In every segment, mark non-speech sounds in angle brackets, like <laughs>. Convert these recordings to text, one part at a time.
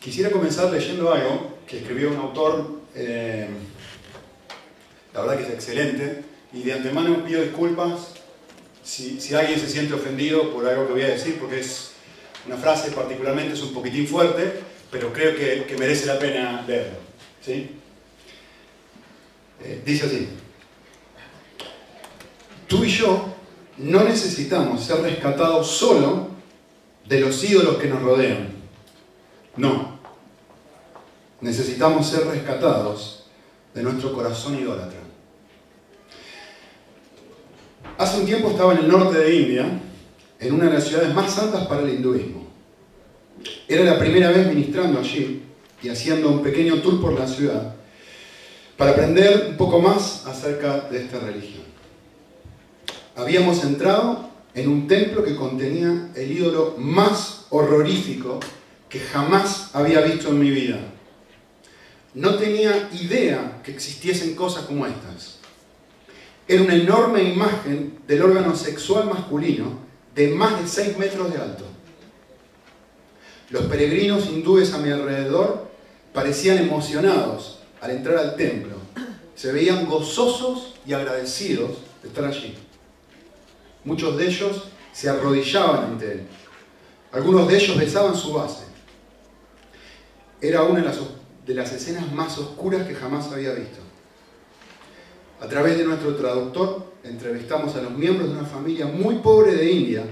Quisiera comenzar leyendo algo que escribió un autor, eh, la verdad que es excelente, y de antemano pido disculpas si, alguien se siente ofendido por algo que voy a decir, porque es una frase particularmente, es un poquitín fuerte, pero creo que, que merece la pena leerlo. ¿sí? Eh, dice así, tú y yo no necesitamos ser rescatados solo de los ídolos que nos rodean. No. Necesitamos ser rescatados de nuestro corazón idólatra. Hace un tiempo estaba en el norte de India, en una de las ciudades más santas para el hinduismo. Era la primera vez ministrando allí y haciendo un pequeño tour por la ciudad para aprender un poco más acerca de esta religión. Habíamos entrado en un templo que contenía el ídolo más horrorífico que jamás había visto en mi vida. No tenía idea que existiesen cosas como estas. Era una enorme imagen del órgano sexual masculino de más de 6 metros de alto. Los peregrinos hindúes a mi alrededor parecían emocionados al entrar al templo. Se veían gozosos y agradecidos de estar allí. Muchos de ellos se arrodillaban ante él. Algunos de ellos besaban su base. Era una de las, de las escenas más oscuras que jamás había visto. A través de nuestro traductor entrevistamos a los miembros de una familia muy pobre de India,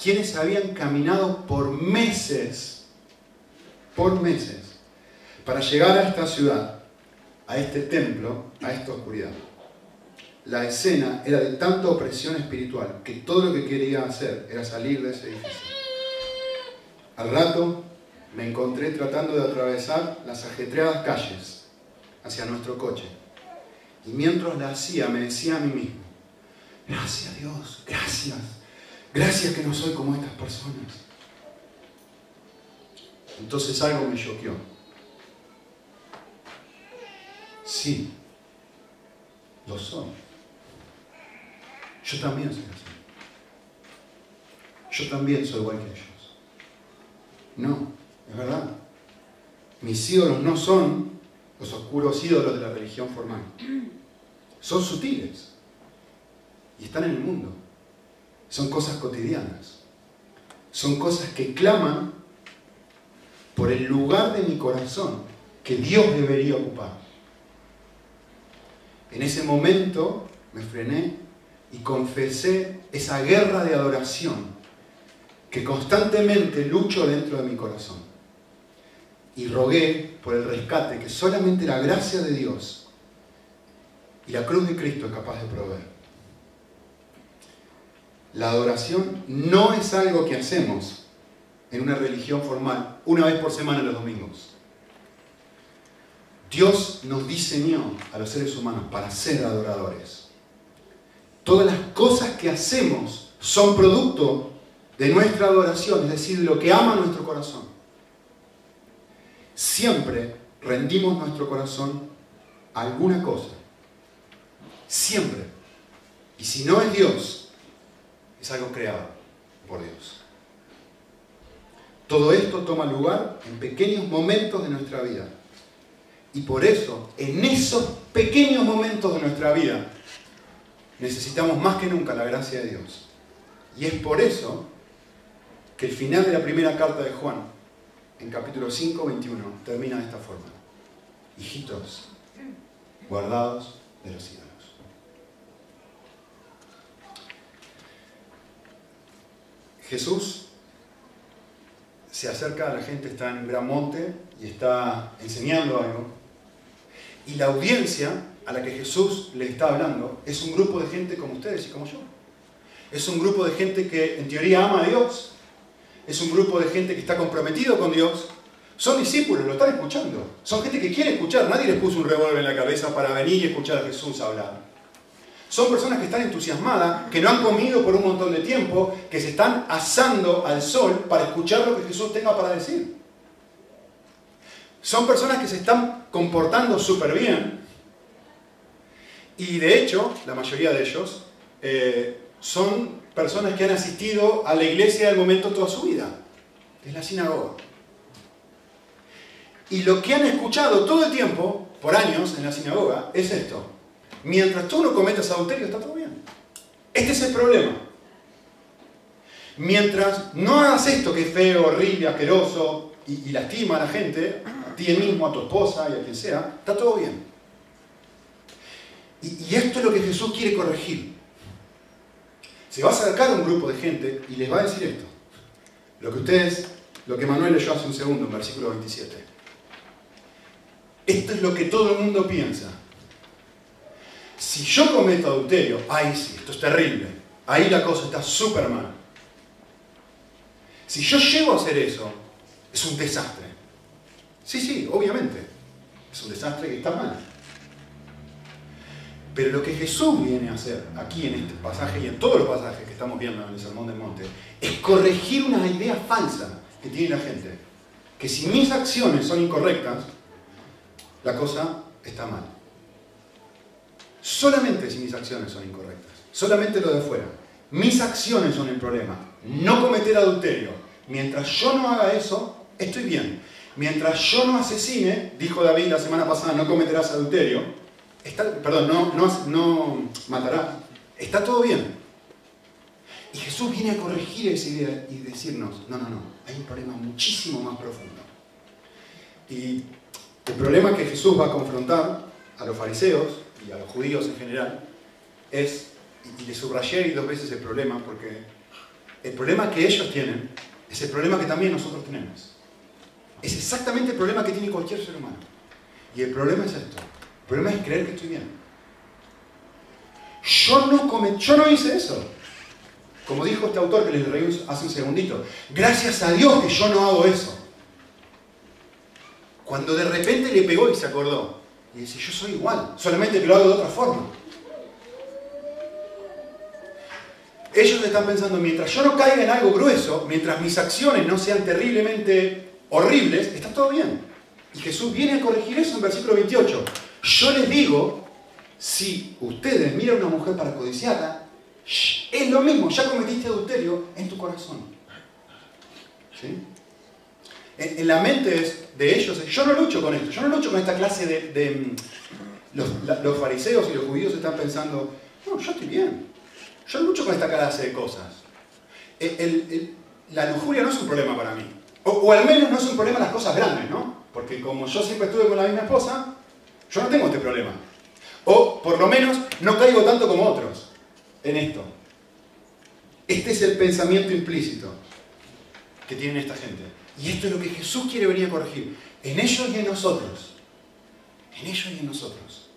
quienes habían caminado por meses, por meses, para llegar a esta ciudad, a este templo, a esta oscuridad. La escena era de tanta opresión espiritual que todo lo que quería hacer era salir de ese edificio. Al rato me encontré tratando de atravesar las ajetreadas calles hacia nuestro coche. Y mientras la hacía me decía a mí mismo, gracias Dios, gracias, gracias que no soy como estas personas. Entonces algo me choqueó. Sí, lo soy. Yo también soy así. Yo también soy igual que ellos. No, es verdad. Mis ídolos no son los oscuros ídolos de la religión formal. Son sutiles y están en el mundo. Son cosas cotidianas. Son cosas que claman por el lugar de mi corazón que Dios debería ocupar. En ese momento me frené y confesé esa guerra de adoración que constantemente lucho dentro de mi corazón. Y rogué por el rescate que solamente la gracia de Dios y la cruz de Cristo es capaz de proveer. La adoración no es algo que hacemos en una religión formal una vez por semana los domingos. Dios nos diseñó a los seres humanos para ser adoradores. Todas las cosas que hacemos son producto de nuestra adoración, es decir, de lo que ama nuestro corazón. Siempre rendimos nuestro corazón a alguna cosa. Siempre. Y si no es Dios, es algo creado por Dios. Todo esto toma lugar en pequeños momentos de nuestra vida. Y por eso, en esos pequeños momentos de nuestra vida, necesitamos más que nunca la gracia de Dios. Y es por eso que el final de la primera carta de Juan, en capítulo 5, 21, termina de esta forma. Hijitos, guardados de los ídolos. Jesús se acerca a la gente, está en un gran monte y está enseñando algo. Y la audiencia a la que Jesús le está hablando es un grupo de gente como ustedes y como yo. Es un grupo de gente que en teoría ama a Dios. Es un grupo de gente que está comprometido con Dios. Son discípulos, lo están escuchando. Son gente que quiere escuchar. Nadie les puso un revólver en la cabeza para venir y escuchar a Jesús hablar. Son personas que están entusiasmadas, que no han comido por un montón de tiempo, que se están asando al sol para escuchar lo que Jesús tenga para decir. Son personas que se están comportando súper bien. Y de hecho, la mayoría de ellos eh, son personas que han asistido a la iglesia del momento toda su vida. Es la sinagoga. Y lo que han escuchado todo el tiempo, por años en la sinagoga, es esto. Mientras tú no cometas adulterio, está todo bien. Este es el problema. Mientras no hagas esto que es feo, horrible, asqueroso y, lastima a la gente, a ti mismo, a tu esposa y a quien sea, está todo bien. Y esto es lo que Jesús quiere corregir. Se va a acercar a un grupo de gente y les va a decir esto. Lo que ustedes, lo que Manuel leyó hace un segundo en versículo 27. Esto es lo que todo el mundo piensa. Si yo cometo adulterio, ahí sí, esto es terrible. Ahí la cosa está súper mal. Si yo llego a hacer eso, es un desastre. Sí, sí, obviamente. Es un desastre que está mal. Pero lo que Jesús viene a hacer aquí en este pasaje y en todos los pasajes que estamos viendo en el Sermón del Monte es corregir una idea falsa que tiene la gente. Que si mis acciones son incorrectas, la cosa está mal. Solamente si mis acciones son incorrectas. Solamente lo de afuera. Mis acciones son el problema. No cometer adulterio. Mientras yo no haga eso, estoy bien. Mientras yo no asesine, dijo David la semana pasada, no cometerás adulterio. Está, perdón, no, no, no matarás. Está todo bien. Y Jesús viene a corregir esa idea y decirnos, no, no, no, hay un problema muchísimo más profundo. Y el problema que Jesús va a confrontar a los fariseos y a los judíos en general es, y le subrayé dos veces el problema, porque el problema que ellos tienen es el problema que también nosotros tenemos. Es exactamente el problema que tiene cualquier ser humano. Y el problema es esto. El problema es creer que estoy bien. Yo no, come, yo no hice eso. Como dijo este autor que les leí hace un segundito. Gracias a Dios que yo no hago eso. Cuando de repente le pegó y se acordó. Y dice, yo soy igual, solamente que lo hago de otra forma. Ellos están pensando, mientras yo no caiga en algo grueso, mientras mis acciones no sean terriblemente horribles, está todo bien. Y Jesús viene a corregir eso en versículo 28. Yo les digo, si ustedes miran a una mujer para codiciarla, es lo mismo, ya cometiste adulterio en tu corazón. ¿Sí? En, la mente de ellos, yo no lucho con esto, yo no lucho con esta clase de... mm, los, fariseos y los judíos están pensando, no, yo estoy bien, yo lucho con esta clase de cosas. El, la lujuria no es un problema para mí. O, o, al menos no es un problema las cosas grandes, ¿no? Porque como yo siempre estuve con la misma esposa, yo no tengo este problema. O por lo menos no caigo tanto como otros en esto. Este es el pensamiento implícito que tiene esta gente. Y esto es lo que Jesús quiere venir a corregir. En ellos y en nosotros. En ellos y en nosotros.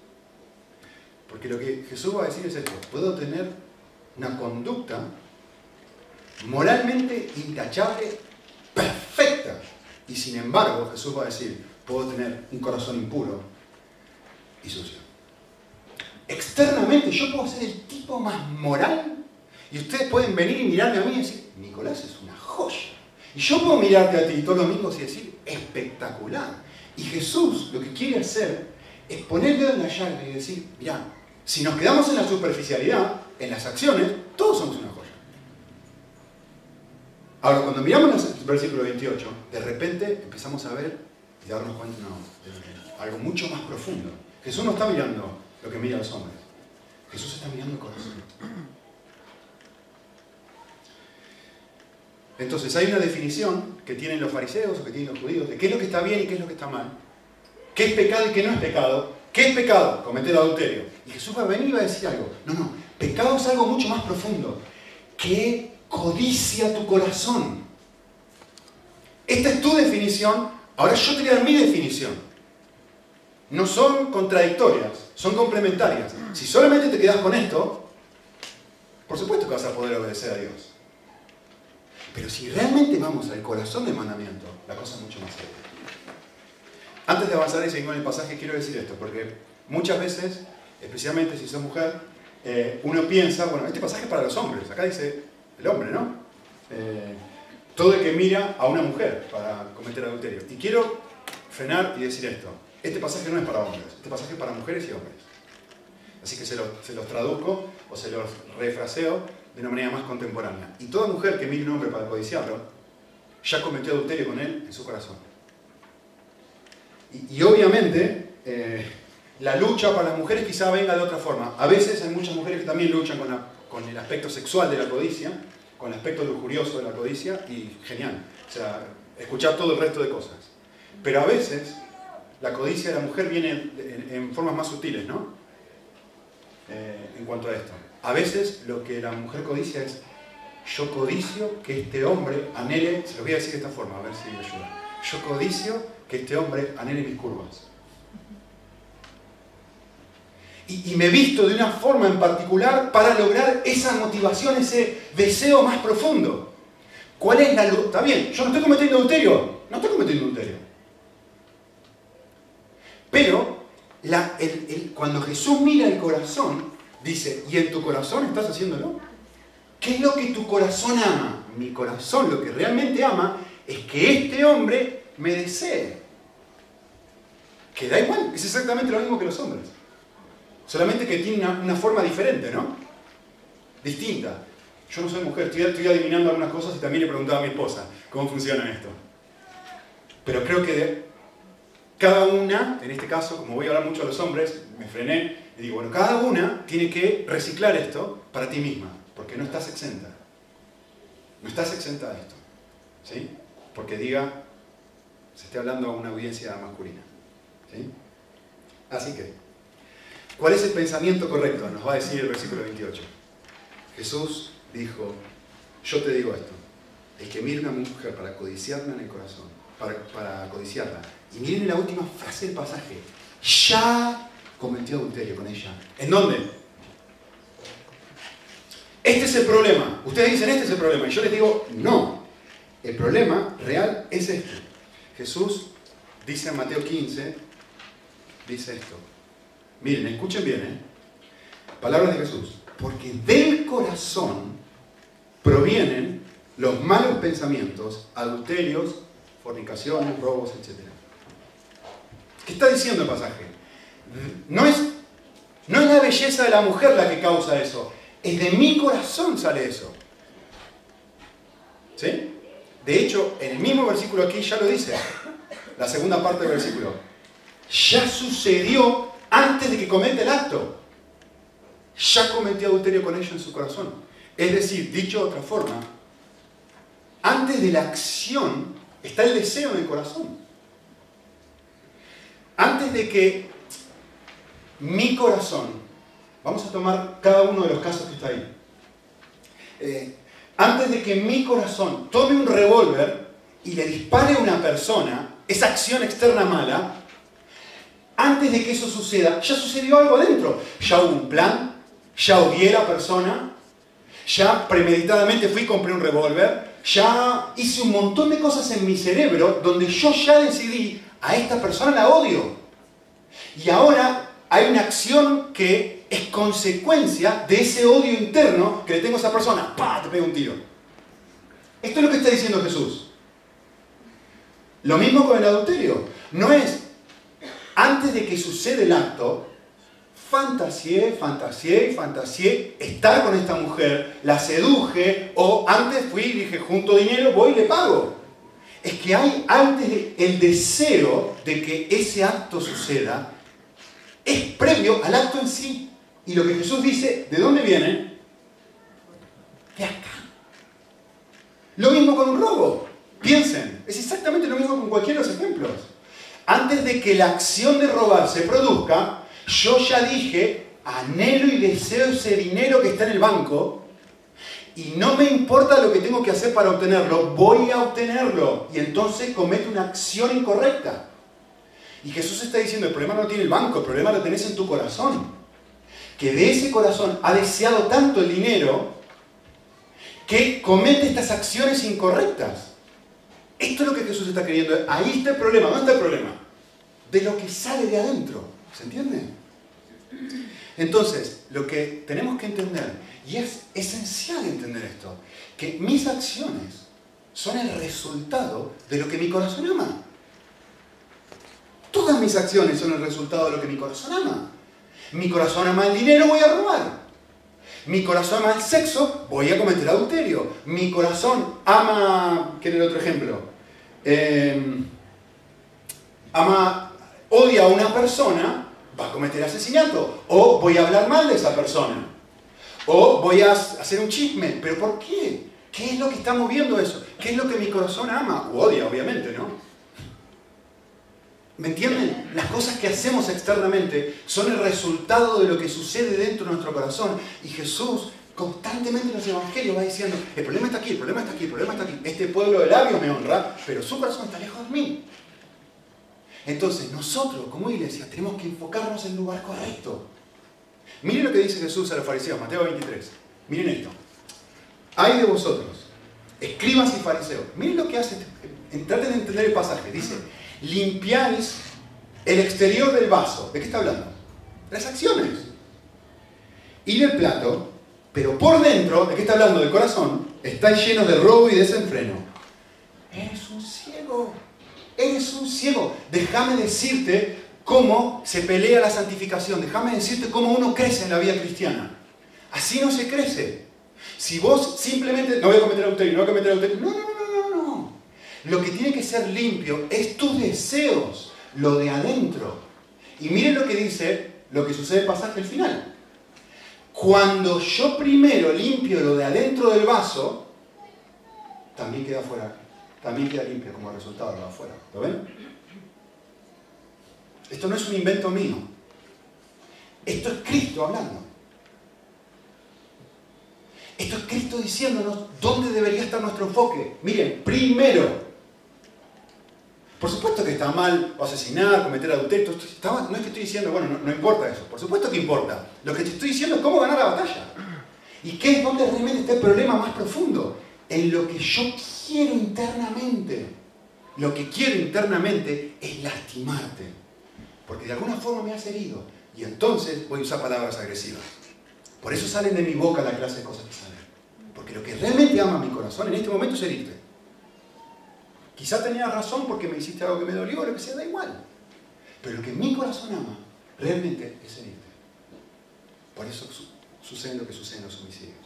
Porque lo que Jesús va a decir es esto. Puedo tener una conducta moralmente intachable, perfecta. Y sin embargo, Jesús va a decir, puedo tener un corazón impuro y sucio. Externamente yo puedo ser el tipo más moral y ustedes pueden venir y mirarme a mí y decir, Nicolás es una joya. Y yo puedo mirarte a ti todos los domingos y decir, espectacular. Y Jesús lo que quiere hacer es poner el dedo en la llaga y decir, mira, si nos quedamos en la superficialidad, en las acciones, todos somos una joya. Ahora, cuando miramos el versículo 28, de repente empezamos a ver y darnos cuenta no, algo mucho más profundo. Jesús no está mirando lo que mira los hombres. Jesús está mirando el corazón. Entonces hay una definición que tienen los fariseos o que tienen los judíos de qué es lo que está bien y qué es lo que está mal. ¿Qué es pecado y qué no es pecado? ¿Qué es pecado? Cometer adulterio. Y Jesús va a venir y va a decir algo. No, no, pecado es algo mucho más profundo. ¿Qué codicia tu corazón? Esta es tu definición. Ahora yo te voy a dar mi definición. No son contradictorias, son complementarias. Si solamente te quedas con esto, por supuesto que vas a poder obedecer a Dios. Pero si realmente vamos al corazón del mandamiento, la cosa es mucho más seria. Antes de avanzar y seguir con el pasaje, quiero decir esto, porque muchas veces, especialmente si sos mujer, eh, uno piensa, bueno, este pasaje es para los hombres, acá dice el hombre, ¿no? Eh, todo el que mira a una mujer para cometer adulterio. Y quiero frenar y decir esto, este pasaje no es para hombres, este pasaje es para mujeres y hombres. Así que se, lo, se los traduzco o se los refraseo de una manera más contemporánea. Y toda mujer que mire un hombre para codiciarlo, ya cometió adulterio con él en su corazón. Y, obviamente, eh, la lucha para las mujeres quizá venga de otra forma. A veces hay muchas mujeres que también luchan con, con el aspecto sexual de la codicia, con el aspecto lujurioso de la codicia, y genial. O sea, escuchar todo el resto de cosas. Pero a veces la codicia de la mujer viene en, formas más sutiles, ¿no? Eh, en cuanto a esto. A veces lo que la mujer codicia es, yo codicio que este hombre anhele, se lo voy a decir de esta forma, a ver si me ayuda. Yo codicio que este hombre anhele mis curvas. Y, y, me visto de una forma en particular para lograr esa motivación, ese deseo más profundo. ¿Cuál es la luz? Está bien, yo no estoy cometiendo adulterio, no estoy cometiendo adulterio. Pero cuando Jesús mira el corazón, dice, ¿y en tu corazón estás haciéndolo? ¿Qué es lo que tu corazón ama? Mi corazón lo que realmente ama es que este hombre me desee. Que da igual, es exactamente lo mismo que los hombres. Solamente que tiene una, forma diferente, ¿no? Distinta. Yo no soy mujer, estoy, estoy, adivinando algunas cosas y también le preguntaba a mi esposa cómo funciona esto. Pero creo que cada una, en este caso, como voy a hablar mucho a los hombres, me frené y digo, bueno, cada una tiene que reciclar esto para ti misma, porque no estás exenta. No estás exenta de esto. ¿Sí? Porque diga, se esté hablando a una audiencia masculina. ¿Sí? Así que, ¿cuál es el pensamiento correcto? Nos va a decir el versículo 28. Jesús dijo, yo te digo esto, el que mire a una mujer para codiciarla en el corazón, para codiciarla, y miren la última frase del pasaje. Ya cometió adulterio con ella. ¿En dónde? Este es el problema. Ustedes dicen, este es el problema. Y yo les digo, no. El problema real es este. Jesús dice en Mateo 15, dice esto. Miren, escuchen bien, ¿eh? Palabras de Jesús. Porque del corazón provienen los malos pensamientos, adulterios, fornicaciones, robos, etc. ¿Qué está diciendo el pasaje? No es, no es la belleza de la mujer la que causa eso, es de mi corazón sale eso. ¿Sí? De hecho, en el mismo versículo aquí ya lo dice, la segunda parte del versículo. Ya sucedió antes de que cometa el acto. Ya cometió adulterio con ella en su corazón. Es decir, dicho de otra forma, antes de la acción está el deseo en el corazón antes de que mi corazón, vamos a tomar cada uno de los casos que está ahí, eh, antes de que mi corazón tome un revólver y le dispare a una persona, esa acción externa mala, antes de que eso suceda, ya sucedió algo adentro. Ya hubo un plan, ya odié a la persona, ya premeditadamente fui y compré un revólver, ya hice un montón de cosas en mi cerebro donde yo ya decidí a esta persona la odio. Y ahora hay una acción que es consecuencia de ese odio interno que le tengo a esa persona. ¡Pah! Te pego un tiro. Esto es lo que está diciendo Jesús. Lo mismo con el adulterio. No es antes de que suceda el acto, fantasié, fantasié, fantasié estar con esta mujer, la seduje, o antes fui y dije, junto dinero, voy y le pago es que hay antes el deseo de que ese acto suceda, es previo al acto en sí. Y lo que Jesús dice, ¿de dónde viene? De acá. Lo mismo con un robo. Piensen, es exactamente lo mismo con cualquiera de los ejemplos. Antes de que la acción de robar se produzca, yo ya dije, anhelo y deseo ese dinero que está en el banco, y no me importa lo que tengo que hacer para obtenerlo, voy a obtenerlo. Y entonces comete una acción incorrecta. Y Jesús está diciendo, el problema no tiene el banco, el problema lo tenés en tu corazón. Que de ese corazón ha deseado tanto el dinero que comete estas acciones incorrectas. Esto es lo que Jesús está queriendo. Ahí está el problema. ¿Dónde está el problema? De lo que sale de adentro. ¿Se entiende? Entonces, lo que tenemos que entender y es esencial entender esto, que mis acciones son el resultado de lo que mi corazón ama. Todas mis acciones son el resultado de lo que mi corazón ama. Mi corazón ama el dinero, voy a robar. Mi corazón ama el sexo, voy a cometer adulterio. Mi corazón ama, ¿qué el otro ejemplo? Em, ama odia a una persona, va a cometer asesinato. O voy a hablar mal de esa persona. O voy a hacer un chisme. ¿Pero por qué? ¿Qué es lo que está moviendo eso? ¿Qué es lo que mi corazón ama? O odia, obviamente, ¿no? ¿Me entienden? Las cosas que hacemos externamente son el resultado de lo que sucede dentro de nuestro corazón. Y Jesús constantemente en los evangelios va diciendo, el problema está aquí, el problema está aquí, el problema está aquí. Este pueblo de labios me honra, pero su corazón está lejos de mí. Entonces nosotros como iglesia tenemos que enfocarnos en el lugar correcto. Miren lo que dice Jesús a los fariseos, Mateo 23. Miren esto. Hay de vosotros, escribas y fariseos. Miren lo que hace, traten de entender el pasaje. Dice, limpiáis el exterior del vaso. ¿De qué está hablando? Las acciones. Y del plato, pero por dentro, ¿de qué está hablando? Del corazón, estáis llenos de robo y desenfreno. Eres un ciego. Eres un ciego. Déjame decirte cómo se pelea la santificación. Déjame decirte cómo uno crece en la vida cristiana. Así no se crece. Si vos simplemente, no voy a cometer adulterio, no voy a cometer adulterio, no, no, no, no, no. Lo que tiene que ser limpio es tus deseos, lo de adentro. Y miren lo que dice, lo que sucede en pasaje al final. Cuando yo primero limpio lo de adentro del vaso, también queda fuera, también queda limpio como resultado de afuera. ¿Lo ven? Esto no es un invento mío. Esto es Cristo hablando. Esto es Cristo diciéndonos dónde debería estar nuestro enfoque. Miren, primero, por supuesto que está mal asesinar, cometer adulterio. no es que estoy diciendo, bueno, no, importa eso. Por supuesto que importa. Lo que te estoy diciendo es cómo ganar la batalla. ¿Y qué es donde realmente está el problema más profundo? En lo que yo quiero internamente. Lo que quiero internamente es lastimarte. Porque de alguna forma me has herido. Y entonces voy a usar palabras agresivas. Por eso salen de mi boca la clase de cosas que salen. Porque lo que realmente ama mi corazón en este momento es herirte. Quizá tenías razón porque me hiciste algo que me dolió, o lo que sea, da igual. Pero lo que mi corazón ama realmente es herirte. Por eso sucede lo que sucede en los homicidios.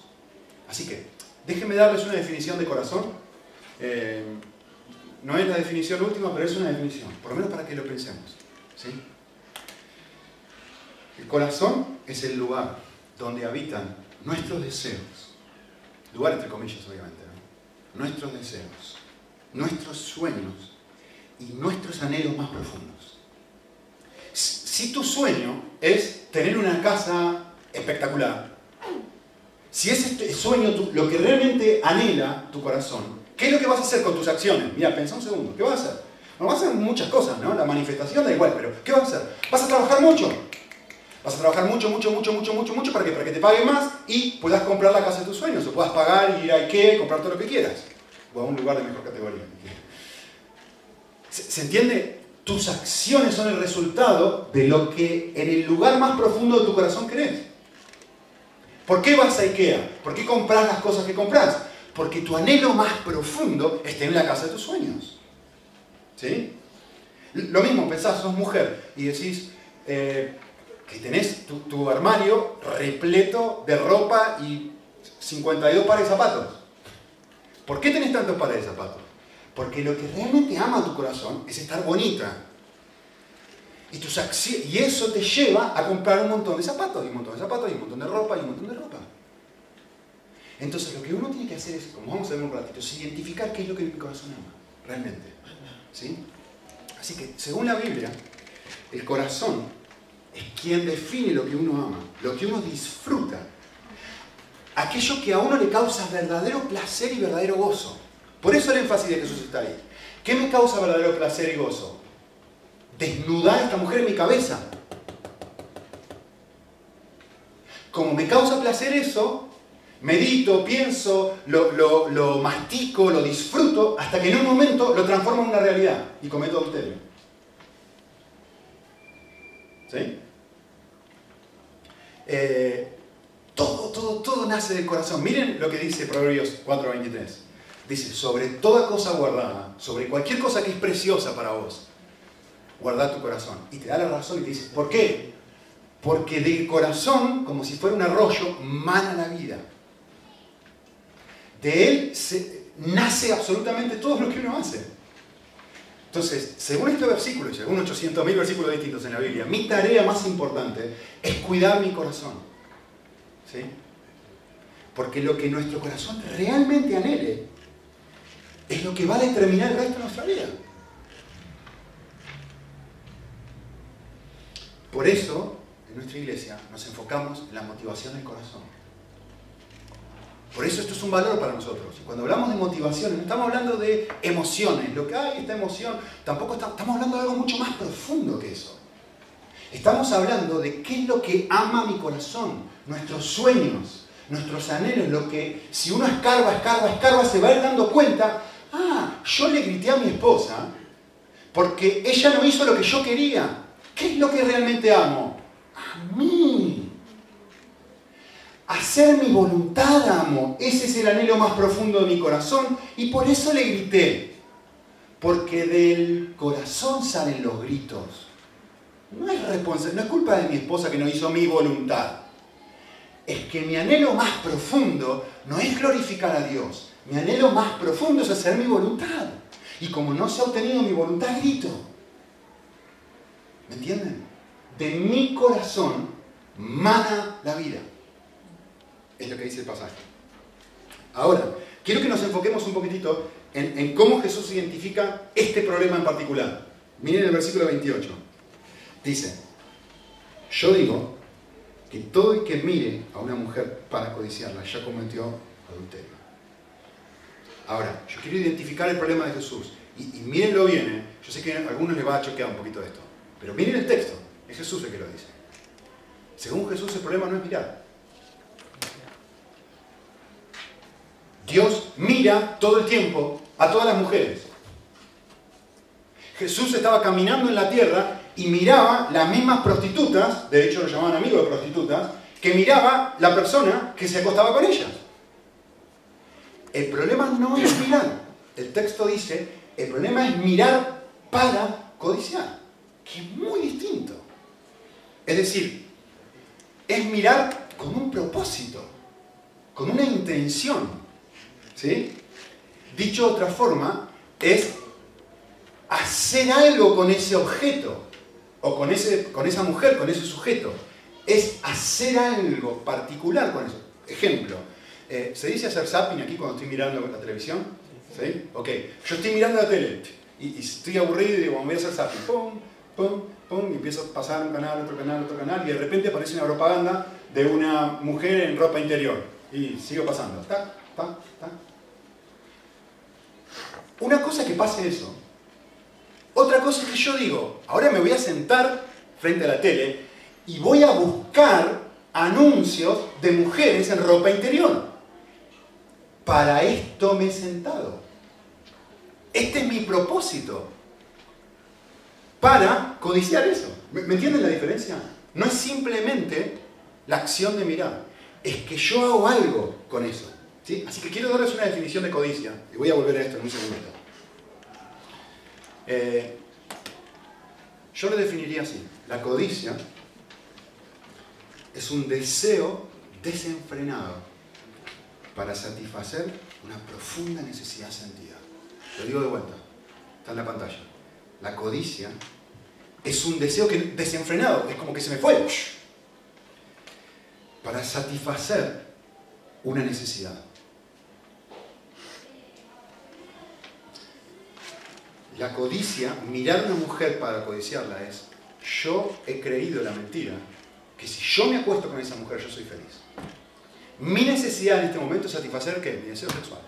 Así que, déjenme darles una definición de corazón. Eh, no es la definición última, pero es una definición, por lo menos para que lo pensemos. ¿sí? El corazón es el lugar donde habitan nuestros deseos. Lugar entre comillas, obviamente. Nuestros deseos nuestros sueños y nuestros anhelos más profundos. Si tu sueño es tener una casa espectacular, si ese este sueño lo que realmente anhela tu corazón, ¿qué es lo que vas a hacer con tus acciones? Mira, pensá un segundo, ¿qué vas a hacer? No, vas a hacer muchas cosas, ¿no? La manifestación da igual, pero ¿qué vas a hacer? Vas a trabajar mucho. Vas a trabajar mucho, mucho, mucho, mucho, mucho, mucho para que, para que te paguen más y puedas comprar la casa de tus sueños, o puedas pagar y ir a Ikea comprar todo lo que quieras o a un lugar de mejor categoría. ¿Se, entiende? Tus acciones son el resultado de lo que en el lugar más profundo de tu corazón crees. ¿Por qué vas a IKEA? ¿Por qué compras las cosas que compras? Porque tu anhelo más profundo está en la casa de tus sueños. ¿Sí? Lo mismo, pensás, sos mujer y decís eh, que tenés tu, tu armario repleto de ropa y 52 pares de zapatos. ¿Por qué tenés tantos pares de zapatos? Porque lo que realmente ama tu corazón es estar bonita. Y, tus y eso te lleva a comprar un montón de zapatos, y un montón de zapatos, y un montón de ropa, y un montón de ropa. Entonces lo que uno tiene que hacer es, como vamos a ver un ratito, es identificar qué es lo que mi corazón ama, realmente. ¿Sí? Así que, según la Biblia, el corazón es quien define lo que uno ama, lo que uno disfruta aquello que a uno le causa verdadero placer y verdadero gozo. Por eso el énfasis de Jesús está ahí. ¿Qué me causa verdadero placer y gozo? Desnudar a esta mujer en mi cabeza. Como me causa placer eso, medito, pienso, lo, lo, mastico, lo disfruto, hasta que en un momento lo transformo en una realidad y cometo adulterio. ¿Sí? Eh, todo, todo, todo nace del corazón. Miren lo que dice Proverbios 4:23. Dice, sobre toda cosa guardada, sobre cualquier cosa que es preciosa para vos, guarda tu corazón. Y te da la razón y te dice, ¿por qué? Porque del corazón, como si fuera un arroyo, mana la vida. De él nace absolutamente todo lo que uno hace. Entonces, según este versículo y según 800.000 versículos distintos en la Biblia, mi tarea más importante es cuidar mi corazón. ¿Sí? Porque lo que nuestro corazón realmente anhele es lo que va a determinar el resto de nuestra vida. Por eso, en nuestra iglesia, nos enfocamos en la motivación del corazón. Por eso esto es un valor para nosotros. Y cuando hablamos de motivación, no estamos hablando de emociones, lo que hay, esta emoción, tampoco estamos hablando de algo mucho más profundo que eso. Estamos hablando de qué es lo que ama mi corazón, nuestros sueños, nuestros anhelos, lo que si uno escarba, escarba, escarba, se va a ir dando cuenta, ah, yo le grité a mi esposa porque ella no hizo lo que yo quería. ¿Qué es lo que realmente amo? A mí. Hacer mi voluntad amo. Ese es el anhelo más profundo de mi corazón y por eso le grité. Porque del corazón salen los gritos. No es, no es culpa de mi esposa que no hizo mi voluntad. Es que mi anhelo más profundo no es glorificar a Dios. Mi anhelo más profundo es hacer mi voluntad. Y como no se ha obtenido mi voluntad, grito. ¿Me entienden? De mi corazón mana la vida. Es lo que dice el pasaje. Ahora, quiero que nos enfoquemos un poquitito en, cómo Jesús identifica este problema en particular. Miren el versículo 28. Dice, yo digo que todo el que mire a una mujer para codiciarla ya cometió adulterio. Ahora, yo quiero identificar el problema de Jesús. Y, y bien, ¿eh? yo sé que a algunos les va a choquear un poquito esto. Pero miren el texto, es Jesús el que lo dice. Según Jesús el problema no es mirar, Dios mira todo el tiempo a todas las mujeres. Jesús estaba caminando en la tierra y miraba las mismas prostitutas, de hecho lo llamaban amigos de prostitutas, que miraba la persona que se acostaba con ellas. El problema no es mirar. El texto dice, el problema es mirar para codiciar, que es muy distinto. Es decir, es mirar con un propósito, con una intención. ¿Sí? Dicho de otra forma, es hacer algo con ese objeto, o con, ese, con esa mujer, con ese sujeto. Es hacer algo particular con eso. Ejemplo, eh, ¿se dice hacer zapping aquí cuando estoy mirando la televisión? ¿Sí? Ok, yo estoy mirando la tele y, estoy aburrido y digo, voy a hacer zapping. Pum, pum, pum, y empiezo a pasar un canal, otro canal, otro canal, y de repente aparece una propaganda de una mujer en ropa interior. Y sigo pasando. Tac, tac, tac, una cosa es que pase eso. Otra cosa es que yo digo, ahora me voy a sentar frente a la tele y voy a buscar anuncios de mujeres en ropa interior. Para esto me he sentado. Este es mi propósito. Para codiciar eso. ¿Me, entienden la diferencia? No es simplemente la acción de mirar. Es que yo hago algo con eso. Así que quiero darles una definición de codicia, y voy a volver a esto en un segundo. Eh, yo lo definiría así. La codicia es un deseo desenfrenado para satisfacer una profunda necesidad sentida. Lo digo de vuelta, está en la pantalla. La codicia es un deseo que, desenfrenado, es como que se me fue, para satisfacer una necesidad. La codicia, mirar a una mujer para codiciarla es, yo he creído la mentira, que si yo me acuesto con esa mujer yo soy feliz. Mi necesidad en este momento es satisfacer qué? Mi deseo sexual.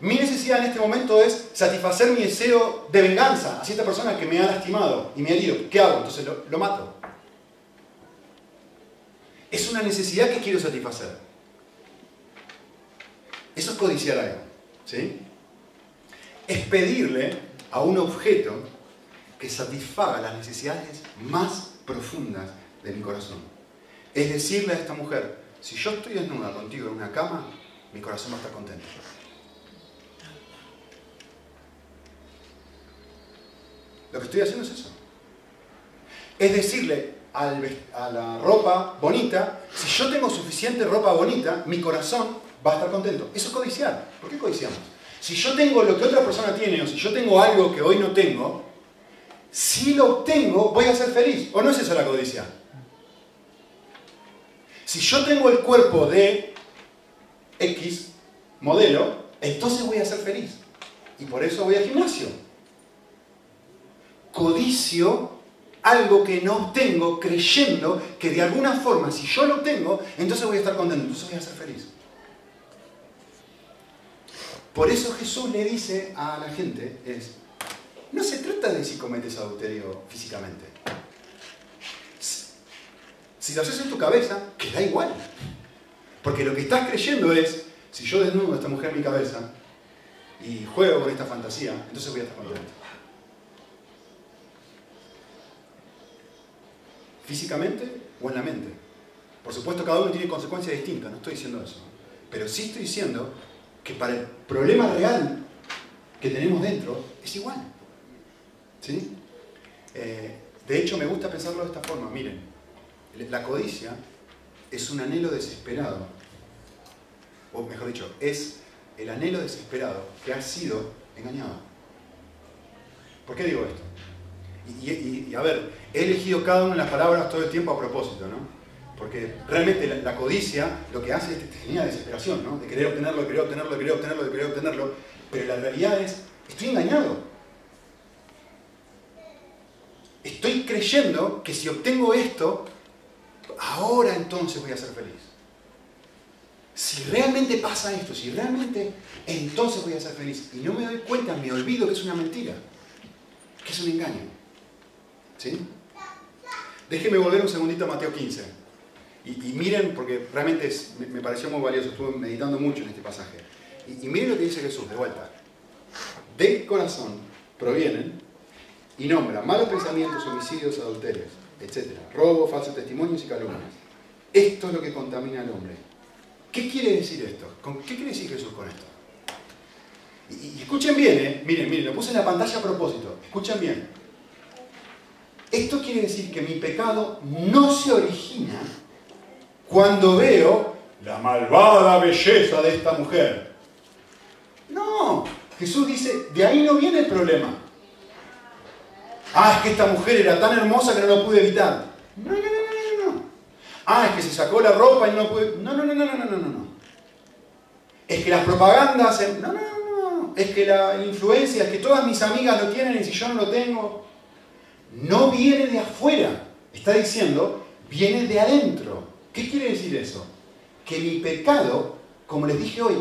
Mi necesidad en este momento es satisfacer mi deseo de venganza hacia esta persona que me ha lastimado y me ha herido. ¿Qué hago? Entonces lo, mato. Es una necesidad que quiero satisfacer. Eso es codiciar algo. ¿sí? Es pedirle a un objeto que satisfaga las necesidades más profundas de mi corazón. Es decirle a esta mujer, si yo estoy desnuda contigo en una cama, mi corazón va a estar contento. Lo que estoy haciendo es eso. Es decirle a la ropa bonita, si yo tengo suficiente ropa bonita, mi corazón va a estar contento. Eso es codiciar. ¿Por qué codiciamos? si yo tengo lo que otra persona tiene o si yo tengo algo que hoy no tengo, si lo obtengo voy a ser feliz. ¿O no es eso la codicia? Si yo tengo el cuerpo de X modelo, entonces voy a ser feliz. Y por eso voy al gimnasio. Codicio algo que no obtengo creyendo que de alguna forma, si yo lo tengo, entonces voy a estar contento, entonces voy a ser feliz. Por eso Jesús le dice a la gente, es, no se trata de si cometes adulterio físicamente. Si lo haces en tu cabeza, queda igual. Porque lo que estás creyendo es, si yo desnudo a esta mujer en mi cabeza y juego con esta fantasía, entonces voy a estar contento. Físicamente o en la mente. Por supuesto, cada uno tiene consecuencias distintas, no estoy diciendo eso. Pero sí estoy diciendo que para el problema real que tenemos dentro es igual. ¿Sí? Eh, de hecho, me gusta pensarlo de esta forma. Miren, la codicia es un anhelo desesperado, o mejor dicho, es el anhelo desesperado que ha sido engañado. ¿Por qué digo esto? Y, a ver, he elegido cada una de las palabras todo el tiempo a propósito, ¿no? Porque realmente la, codicia lo que hace es que te genera desesperación, ¿no? De querer obtenerlo, de querer obtenerlo, querer obtenerlo, de querer obtenerlo. Pero la realidad es, estoy engañado. Estoy creyendo que si obtengo esto, ahora entonces voy a ser feliz. Si realmente pasa esto, si realmente entonces voy a ser feliz. Y no me doy cuenta, me olvido que es una mentira, que es un engaño. ¿Sí? Déjeme volver un segundito a Mateo 15. Y, miren, porque realmente me, pareció muy valioso, estuve meditando mucho en este pasaje. Y, miren lo que dice Jesús, de vuelta. Del corazón provienen y nombra malos pensamientos, homicidios, adulterios, etc. Robo, falsos testimonios y calumnias. Esto es lo que contamina al hombre. ¿Qué quiere decir esto? ¿Qué quiere decir Jesús con esto? Y, escuchen bien, ¿eh? miren, miren, lo puse en la pantalla a propósito. Escuchen bien. Esto quiere decir que mi pecado no se origina cuando veo la malvada belleza de esta mujer. No, Jesús dice, de ahí no viene el problema. Ah, es que esta mujer era tan hermosa que no lo pude evitar. No, no, no, no, no. Ah, es que se sacó la ropa y no pude... No, no, no, no, no, no, no. Es que las propagandas... No, no, no, no. Es que la influencia, es que todas mis amigas lo tienen y si yo no lo tengo... No viene de afuera. Está diciendo, viene de adentro. ¿Qué quiere decir eso? Que mi pecado, como les dije hoy,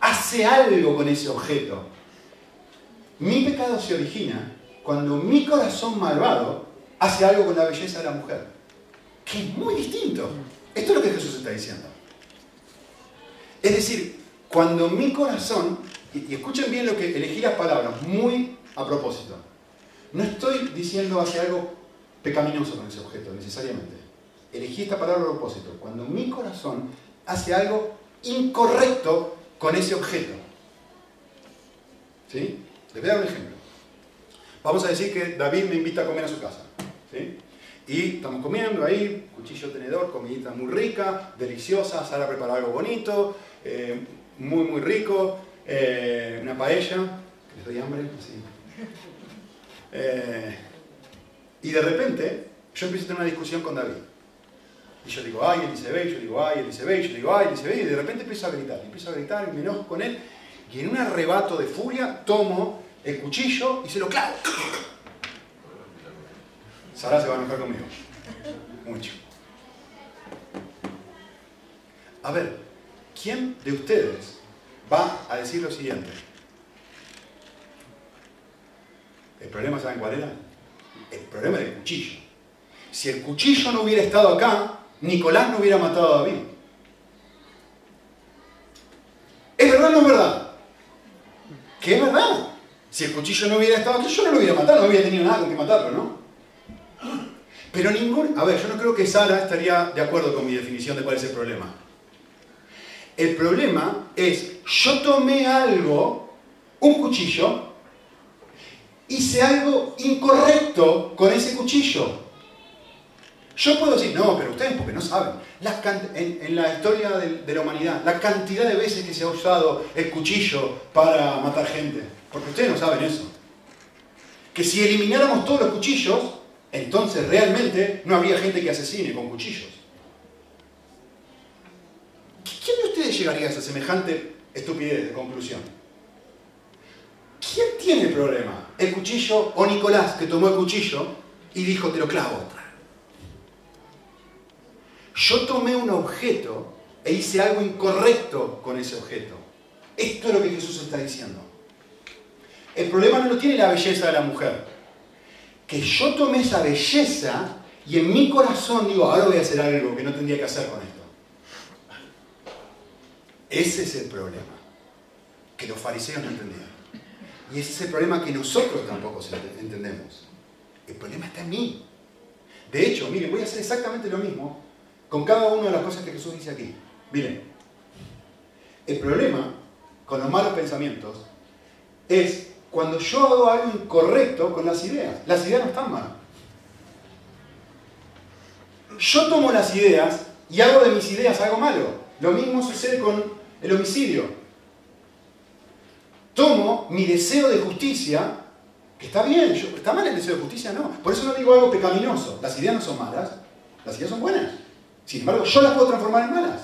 hace algo con ese objeto. Mi pecado se origina cuando mi corazón malvado hace algo con la belleza de la mujer. Que es muy distinto. Esto es lo que Jesús está diciendo. Es decir, cuando mi corazón, y, escuchen bien lo que elegí las palabras, muy a propósito. No estoy diciendo hace algo pecaminoso con ese objeto, necesariamente elegí esta palabra a propósito, cuando mi corazón hace algo incorrecto con ese objeto. ¿Sí? Les voy a dar un ejemplo. Vamos a decir que David me invita a comer a su casa. ¿sí? Y estamos comiendo ahí, cuchillo tenedor, comidita muy rica, deliciosa, Sara prepara algo bonito, eh, muy muy rico, eh, una paella, les doy hambre, sí. Eh, y de repente yo empiezo a tener una discusión con David. Y yo digo, ay, Elisebe, yo digo, ay, Elisebe, yo digo, ay, Elisebe, y de repente empiezo a gritar, empiezo a gritar, y me enojo con él, y en un arrebato de furia tomo el cuchillo y se lo clavo. Sara se va a enojar conmigo. Mucho. A ver, ¿quién de ustedes va a decir lo siguiente? El problema, ¿saben cuál era? El problema del cuchillo. Si el cuchillo no hubiera estado acá, Nicolás no hubiera matado a David. ¿Es verdad o no es verdad? ¿Qué es verdad? Si el cuchillo no hubiera estado aquí, yo no lo hubiera matado, no hubiera tenido nada con que matarlo, ¿no? Pero ningún... A ver, yo no creo que Sara estaría de acuerdo con mi definición de cuál es el problema. El problema es, yo tomé algo, un cuchillo, hice algo incorrecto con ese cuchillo. Yo puedo decir, no, pero ustedes porque no saben. en, la historia de, la humanidad, la cantidad de veces que se ha usado el cuchillo para matar gente. Porque ustedes no saben eso. Que si elimináramos todos los cuchillos, entonces realmente no habría gente que asesine con cuchillos. ¿Quién de ustedes llegaría a esa semejante estupidez de conclusión? ¿Quién tiene problema? ¿El cuchillo o Nicolás que tomó el cuchillo y dijo te lo clavo? Yo tomé un objeto e hice algo incorrecto con ese objeto. Esto es lo que Jesús está diciendo. El problema no lo tiene la belleza de la mujer. Que yo tomé esa belleza y en mi corazón digo, ahora voy a hacer algo que no tendría que hacer con esto. Ese es el problema. Que los fariseos no entendían. Y ese es el problema que nosotros tampoco entendemos. El problema está en mí. De hecho, miren, voy a hacer exactamente lo mismo con cada una de las cosas que Jesús dice aquí. Miren, el problema con los malos pensamientos es cuando yo hago algo incorrecto con las ideas. Las ideas no están mal. Yo tomo las ideas y hago de mis ideas algo malo. Lo mismo sucede con el homicidio. Tomo mi deseo de justicia, que está bien, ¿está mal el deseo de justicia? No. Por eso no digo algo pecaminoso. Las ideas no son malas, las ideas son buenas. Sin embargo, yo las puedo transformar en malas.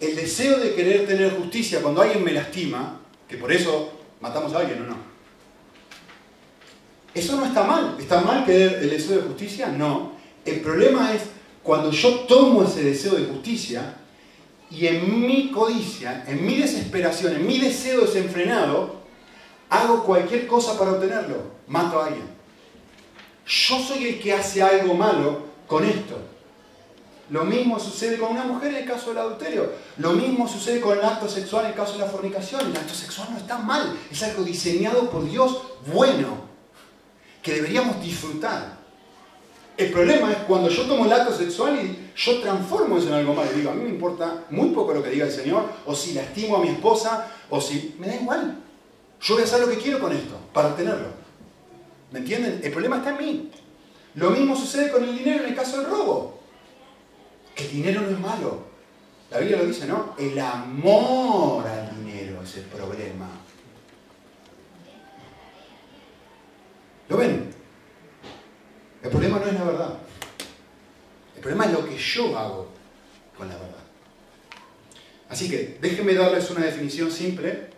El deseo de querer tener justicia cuando alguien me lastima, que por eso matamos a alguien o no. Eso no está mal. ¿Está mal querer el deseo de justicia? No. El problema es cuando yo tomo ese deseo de justicia y en mi codicia, en mi desesperación, en mi deseo desenfrenado, hago cualquier cosa para obtenerlo. Mato a alguien. Yo soy el que hace algo malo con esto. Lo mismo sucede con una mujer en el caso del adulterio. Lo mismo sucede con el acto sexual en el caso de la fornicación. El acto sexual no está mal, es algo diseñado por Dios bueno, que deberíamos disfrutar. El problema es cuando yo tomo el acto sexual y yo transformo eso en algo malo. Y digo, a mí me importa muy poco lo que diga el Señor, o si lastimo a mi esposa, o si... Me da igual. Yo voy a hacer lo que quiero con esto, para obtenerlo. ¿Me entienden? El problema está en mí. Lo mismo sucede con el dinero en el caso del robo. El dinero no es malo. La Biblia lo dice, ¿no? El amor al dinero es el problema. ¿Lo ven? El problema no es la verdad. El problema es lo que yo hago con la verdad. Así que déjenme darles una definición simple,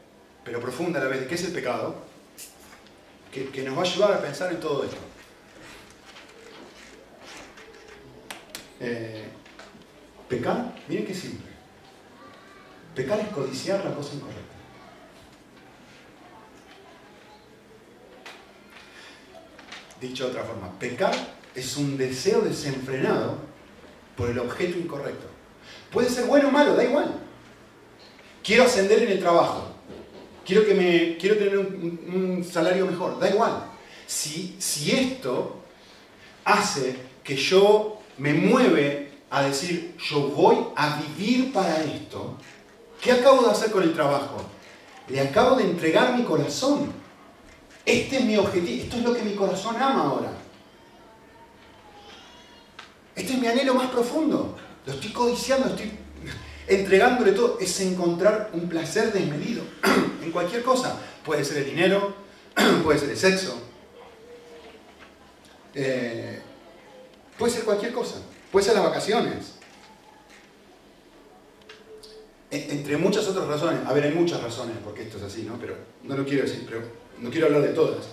pero profunda a la vez, de qué es el pecado, que, nos va a ayudar a pensar en todo esto. Eh, Pecar, miren qué simple. Pecar es codiciar la cosa incorrecta. Dicho de otra forma, pecar es un deseo desenfrenado por el objeto incorrecto. Puede ser bueno o malo, da igual. Quiero ascender en el trabajo. Quiero, que me, quiero tener un, salario mejor, da igual. Si, si esto hace que yo me mueve a decir, yo voy a vivir para esto, ¿qué acabo de hacer con el trabajo? Le acabo de entregar mi corazón. Este es mi objetivo, esto es lo que mi corazón ama ahora. Este es mi anhelo más profundo. Lo estoy codiciando, estoy entregándole todo. Es encontrar un placer desmedido <clears throat> en cualquier cosa. Puede ser el dinero, <clears throat> puede ser el sexo, eh, puede ser cualquier cosa. Puede ser las vacaciones. Entre muchas otras razones. A ver, hay muchas razones porque esto es así, ¿no? Pero no lo quiero decir, pero no quiero hablar de todas.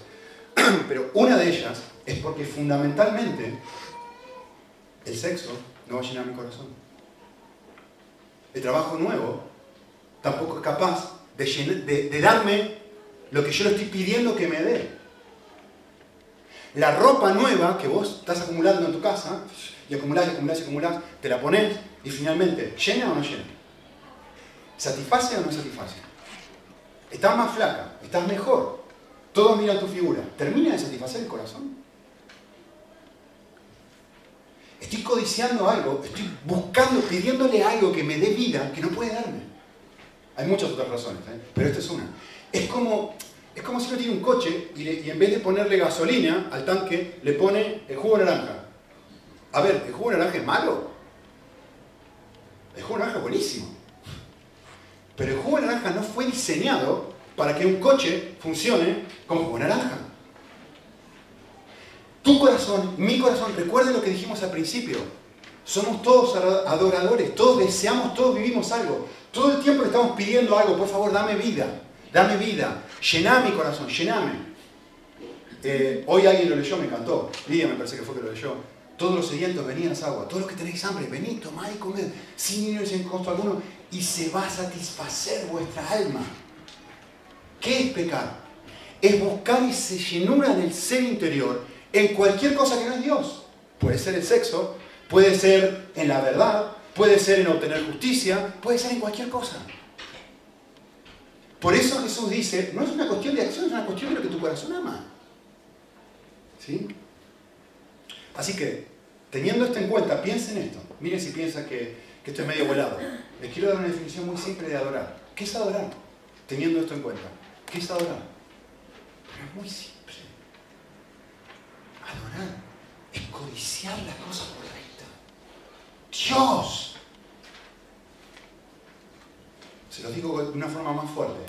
<clears throat> Pero una de ellas es porque fundamentalmente el sexo no va a llenar mi corazón. El trabajo nuevo tampoco es capaz de, de darme lo que yo le estoy pidiendo que me dé. La ropa nueva que vos estás acumulando en tu casa y acumulás, y acumulás, y acumulás, te la pones y finalmente, ¿llena o no llena? ¿Satisface o no satisface? Estás más flaca, estás mejor, todos miran tu figura, ¿termina de satisfacer el corazón? Estoy codiciando algo, estoy buscando, pidiéndole algo que me dé vida que no puede darme. Hay muchas otras razones, ¿eh? pero esta es una. Es como, es como si uno tiene un coche y, en vez de ponerle gasolina al tanque, le pone el jugo naranja A ver, ¿el jugo de naranja es malo? El jugo de naranja es buenísimo. Pero el jugo de naranja no fue diseñado para que un coche funcione con jugo de naranja. Tu corazón, mi corazón, recuerden lo que dijimos al principio. Somos todos adoradores, todos deseamos, todos vivimos algo. Todo el tiempo le estamos pidiendo algo, por favor, dame vida, dame vida, llená mi corazón, llename. Eh, hoy alguien lo leyó, me encantó. Lidia me parece que fue que lo leyó. Todos los sedientos venían agua. Todos los que tenéis hambre, venid, tomad y comed, sin dinero y sin costo alguno, y se va a satisfacer vuestra alma. ¿Qué es pecar? Es buscar esa llenura del ser interior en cualquier cosa que no es Dios. Puede ser el sexo, puede ser en la verdad, puede ser en obtener justicia, puede ser en cualquier cosa. Por eso Jesús dice, no es una cuestión de acción, es una cuestión de lo que tu corazón ama. ¿Sí? Así que, teniendo esto en cuenta, piensen en esto. Miren si piensan que, que esto es medio volado. Les quiero dar una definición muy simple de adorar. ¿Qué es adorar? Teniendo esto en cuenta. ¿Qué es adorar? Pero es muy simple. Adorar es codiciar la cosa correcta. Dios. Se lo digo de una forma más fuerte.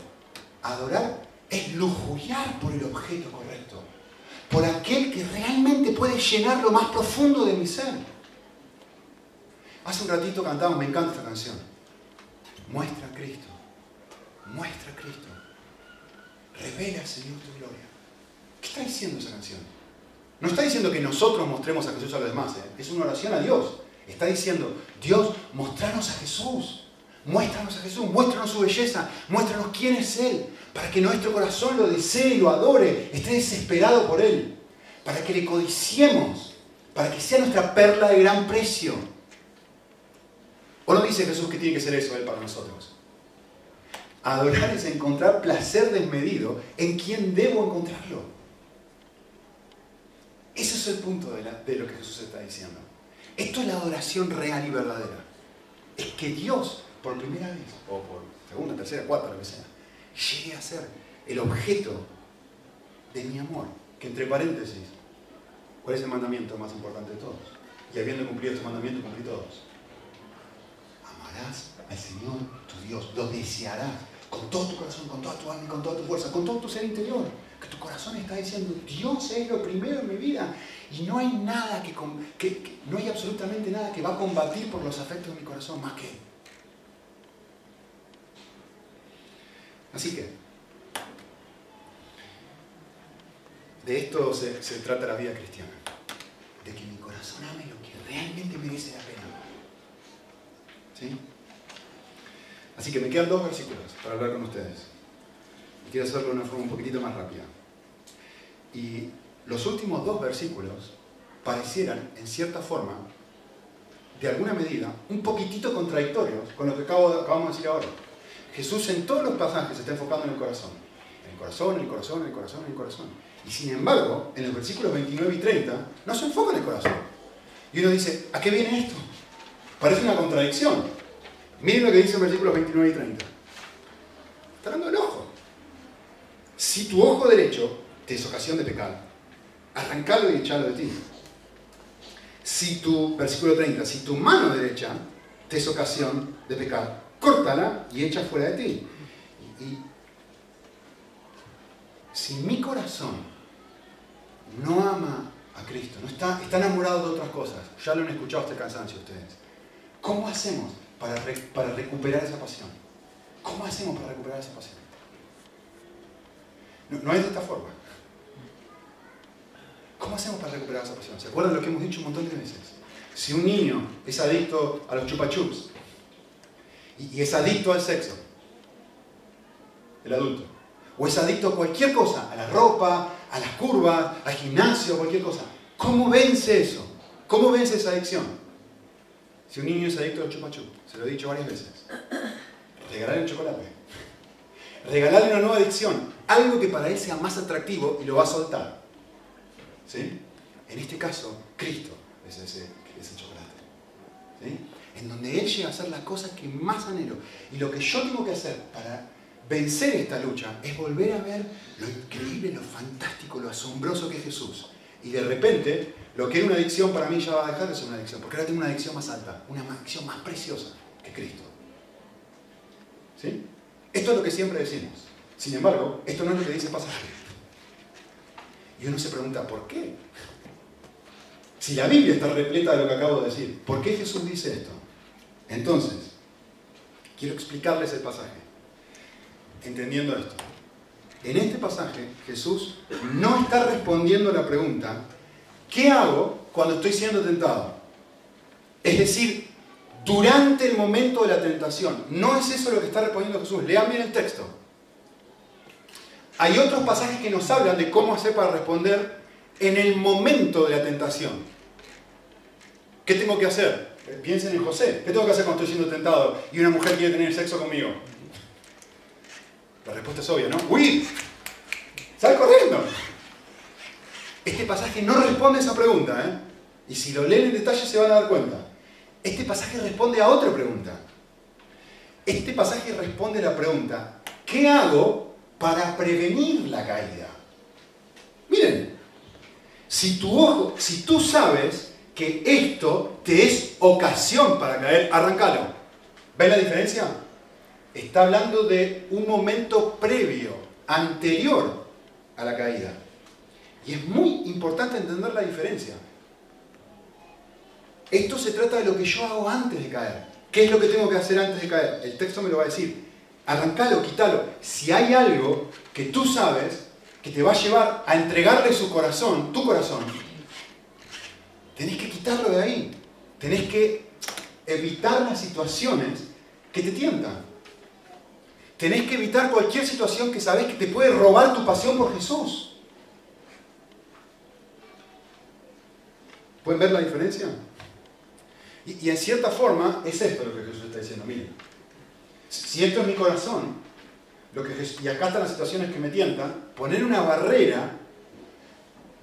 Adorar es lujuriar por el objeto correcto. Por aquel que realmente puede llenar lo más profundo de mi ser. Hace un ratito cantamos, me encanta esta canción. Muestra a Cristo. Muestra a Cristo. Revela, Señor, tu gloria. ¿Qué está diciendo esa canción? No está diciendo que nosotros mostremos a Jesús a los demás. ¿eh? Es una oración a Dios. Está diciendo, Dios, mostranos a Jesús. Muéstranos a Jesús, muéstranos su belleza, muéstranos quién es Él, para que nuestro corazón lo desee y lo adore, esté desesperado por Él, para que le codiciemos, para que sea nuestra perla de gran precio. ¿O no dice Jesús que tiene que ser eso Él para nosotros? Adorar es encontrar placer desmedido en quien debo encontrarlo. Ese es el punto de, lo que Jesús está diciendo. Esto es la adoración real y verdadera. Es que Dios, por primera vez, o por segunda, tercera, cuarta, lo que sea, llegue a ser el objeto de mi amor. Que entre paréntesis, ¿cuál es el mandamiento más importante de todos? Y habiendo cumplido este mandamiento, cumplí todos. Amarás al Señor tu Dios, lo desearás con todo tu corazón, con toda tu alma con toda tu fuerza, con todo tu ser interior. Que tu corazón está diciendo, Dios es lo primero en mi vida. Y no hay nada que, que, no hay absolutamente nada que va a combatir por los afectos de mi corazón más que Así que, de esto se, trata la vida cristiana. De que mi corazón ame lo que realmente merece la pena. ¿Sí? Así que me quedan dos versículos para hablar con ustedes. Quiero hacerlo de una forma un poquitito más rápida. Y los últimos dos versículos parecieran, en cierta forma, de alguna medida, un poquitito contradictorios con lo que acabamos de decir ahora. Jesús en todos los pasajes se está enfocando en el corazón. En el corazón, en el corazón, en el corazón, en el corazón. Y sin embargo, en los versículos 29 y 30, no se enfoca en el corazón. Y uno dice, ¿a qué viene esto? Parece una contradicción. Miren lo que dice en versículos 29 y 30. Está hablando del ojo. Si tu ojo derecho te es ocasión de pecar, arrancalo y echalo de ti. Si tu, versículo 30, si tu mano derecha te es ocasión de pecar, córtala y echa fuera de ti. Y, si mi corazón no ama a Cristo, no está, está enamorado de otras cosas, ya lo han escuchado este cansancio ustedes, ¿cómo hacemos para, para recuperar esa pasión? ¿Cómo hacemos para recuperar esa pasión? No, no es de esta forma. ¿Cómo hacemos para recuperar esa pasión? ¿Se acuerdan lo que hemos dicho un montón de veces? Si un niño es adicto a los chupa chups y es adicto al sexo, el adulto, o es adicto a cualquier cosa, a la ropa, a las curvas, al gimnasio, cualquier cosa, ¿cómo vence eso? ¿Cómo vence esa adicción? Si un niño es adicto al chupa chups, se lo he dicho varias veces, regalarle un chocolate, regalarle una nueva adicción, algo que para él sea más atractivo y lo va a soltar. ¿Sí? En este caso, Cristo es ese, chocolate. ¿Sí? En donde Él llega a hacer las cosas que más anhelo. Y lo que yo tengo que hacer para vencer esta lucha es volver a ver lo increíble, lo fantástico, lo asombroso que es Jesús. Y de repente, lo que era una adicción para mí ya va a dejar de ser una adicción, porque ahora tengo una adicción más alta, una adicción más preciosa que Cristo. ¿Sí? Esto es lo que siempre decimos. Sin embargo, esto no es lo que dice el pasaje. Y uno se pregunta, ¿por qué? Si la Biblia está repleta de lo que acabo de decir, ¿por qué Jesús dice esto? Entonces, quiero explicarles el pasaje, entendiendo esto. En este pasaje, Jesús no está respondiendo a la pregunta, ¿qué hago cuando estoy siendo tentado? Es decir, durante el momento de la tentación. No es eso lo que está respondiendo Jesús. Lean bien el texto. Hay otros pasajes que nos hablan de cómo hacer para responder en el momento de la tentación. ¿Qué tengo que hacer? Piensen en José. ¿Qué tengo que hacer cuando estoy siendo tentado y una mujer quiere tener sexo conmigo? La respuesta es obvia, ¿no? ¡Huir! ¡Sal corriendo! Este pasaje no responde a esa pregunta, ¿eh? Y si lo leen en detalle se van a dar cuenta. Este pasaje responde a otra pregunta. Este pasaje responde a la pregunta, ¿qué hago para prevenir la caída? Miren, si tu ojo, si tú sabes que esto te es ocasión para caer, arrancalo. ¿Ven la diferencia? Está hablando de un momento previo, anterior a la caída. Y es muy importante entender la diferencia. Esto se trata de lo que yo hago antes de caer. ¿Qué es lo que tengo que hacer antes de caer? El texto me lo va a decir. Arrancalo, quítalo. Si hay algo que tú sabes que te va a llevar a entregarle su corazón, tu corazón, tenés que quitarlo de ahí. Tenés que evitar las situaciones que te tientan. Tenés que evitar cualquier situación que sabes que te puede robar tu pasión por Jesús. ¿Pueden ver la diferencia? Y, en cierta forma es esto lo que Jesús está diciendo. Miren, si esto es mi corazón, lo que y acá están las situaciones que me tientan, poner una barrera,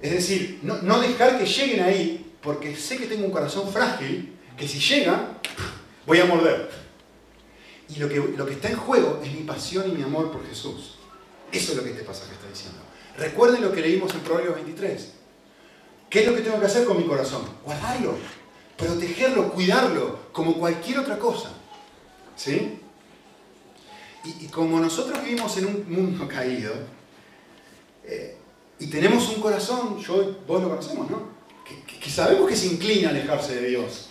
es decir, no, dejar que lleguen ahí, porque sé que tengo un corazón frágil, que si llegan, voy a morder. Y lo que, lo que está en juego es mi pasión y mi amor por Jesús. Eso es lo que este pasaje está diciendo. Recuerden lo que leímos en Proverbios 23. ¿Qué es lo que tengo que hacer con mi corazón? Guardarlo protegerlo, cuidarlo, como cualquier otra cosa. ¿Sí? Y, como nosotros vivimos en un mundo <laughs> caído, eh, y tenemos un corazón, yo, vos lo conocemos, ¿no? Que, sabemos que se inclina a alejarse de Dios.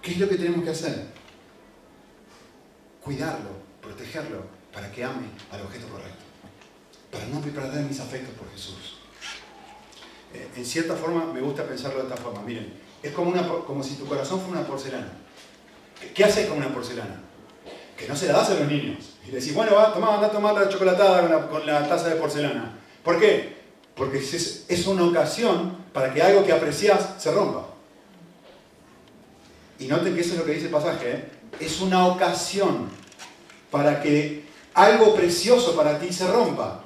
¿Qué es lo que tenemos que hacer? Cuidarlo, protegerlo, para que ame al objeto correcto. Para no perder mis afectos por Jesús. Eh, en cierta forma, me gusta pensarlo de esta forma. Miren, es como, una, como si tu corazón fuera una porcelana. ¿Qué haces con una porcelana? Que no se la das a los niños. Y le decís, bueno, va, toma, anda a tomar la chocolatada con la, taza de porcelana. ¿Por qué? Porque es, es una ocasión para que algo que aprecias se rompa. Y noten que eso es lo que dice el pasaje. ¿eh? Es una ocasión para que algo precioso para ti se rompa.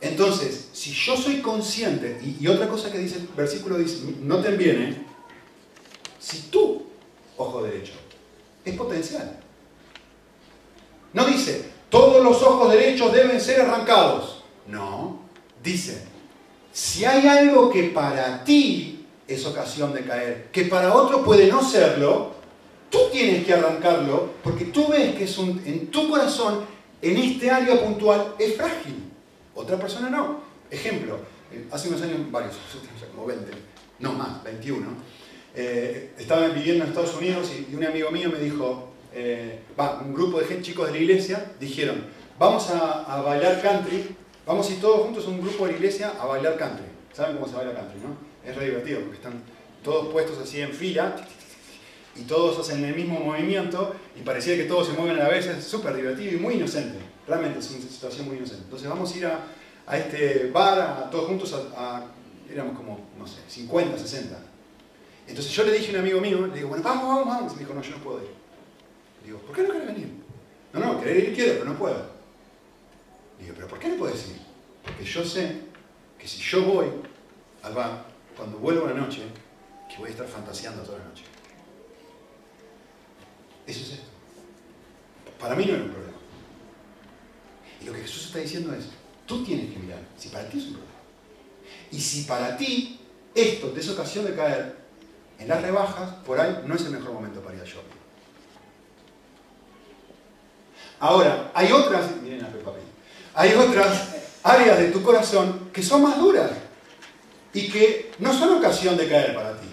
Entonces, si yo soy consciente, y, otra cosa que dice el versículo dice, noten bien, ¿eh? si tú, ojo derecho, es potencial. No dice, todos los ojos derechos deben ser arrancados. No, dice, si hay algo que para ti es ocasión de caer, que para otro puede no serlo, tú tienes que arrancarlo porque tú ves que es un, en tu corazón, en este área puntual, es frágil. Otra persona no. Ejemplo, eh, hace unos años, varios, <laughs> como 20, no más, 21, eh, estaba viviendo en Estados Unidos y, un amigo mío me dijo, eh, un grupo de chicos de la iglesia dijeron, vamos a, bailar country, vamos a ir todos juntos, un grupo de la iglesia, a bailar country. ¿Saben cómo se baila country, no? Es re divertido porque están todos puestos así en fila y todos hacen el mismo movimiento y parecía que todos se mueven a la vez, es súper divertido y muy inocente. Realmente es una situación muy inocente. Entonces vamos a ir a, este bar, a, todos juntos, a, éramos como, no sé, 50, 60. Entonces yo le dije a un amigo mío, le digo, bueno, vamos, vamos, vamos. Y me dijo, no, yo no puedo ir. Digo, ¿por qué no querés venir? No, no, querer ir quiero, pero no puedo. Digo, ¿pero por qué no puedes ir? Porque yo sé que si yo voy al bar, cuando vuelvo a la noche, que voy a estar fantaseando toda la noche. Eso es esto. Para mí no era un problema. Y lo que Jesús está diciendo es, tú tienes que mirar si para ti es un problema. Y si para ti esto te es ocasión de caer en las rebajas, por ahí no es el mejor momento para ir al shopping. Ahora, hay otras, miren a Peppa hay otras áreas de tu corazón que son más duras y que no son ocasión de caer para ti.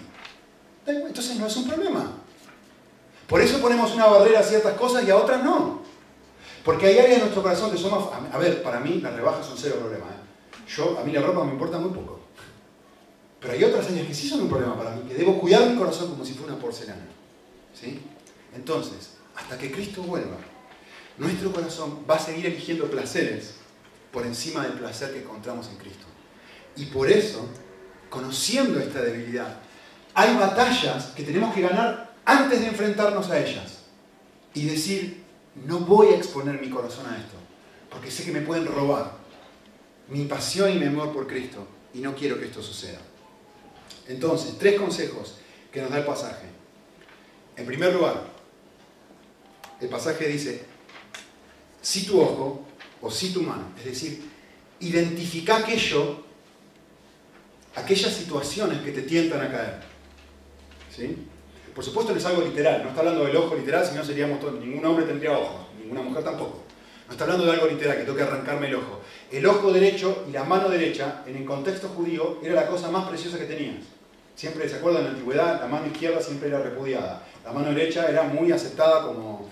Entonces no es un problema. Por eso ponemos una barrera a ciertas cosas y a otras no. Porque hay áreas de nuestro corazón que son más... A ver, para mí las rebajas son cero problema. ¿eh? Yo, a mí la ropa me importa muy poco. Pero hay otras áreas que sí son un problema para mí, que debo cuidar mi corazón como si fuera una porcelana. ¿Sí? Entonces, hasta que Cristo vuelva, nuestro corazón va a seguir eligiendo placeres por encima del placer que encontramos en Cristo. Y por eso, conociendo esta debilidad, hay batallas que tenemos que ganar antes de enfrentarnos a ellas. Y decir, no voy a exponer mi corazón a esto, porque sé que me pueden robar mi pasión y mi amor por Cristo, y no quiero que esto suceda. Entonces, tres consejos que nos da el pasaje. En primer lugar, el pasaje dice, si tu ojo o si tu mano, es decir, identifica aquello, aquellas situaciones que te tientan a caer. ¿Sí? Por supuesto no es algo literal, no está hablando del ojo literal, si no seríamos todos, ningún hombre tendría ojos, ninguna mujer tampoco. No está hablando de algo literal, que tengo que arrancarme el ojo. El ojo derecho y la mano derecha, en el contexto judío, era la cosa más preciosa que tenías. Siempre, ¿se acuerdan? En la antigüedad, la mano izquierda siempre era repudiada. La mano derecha era muy aceptada como...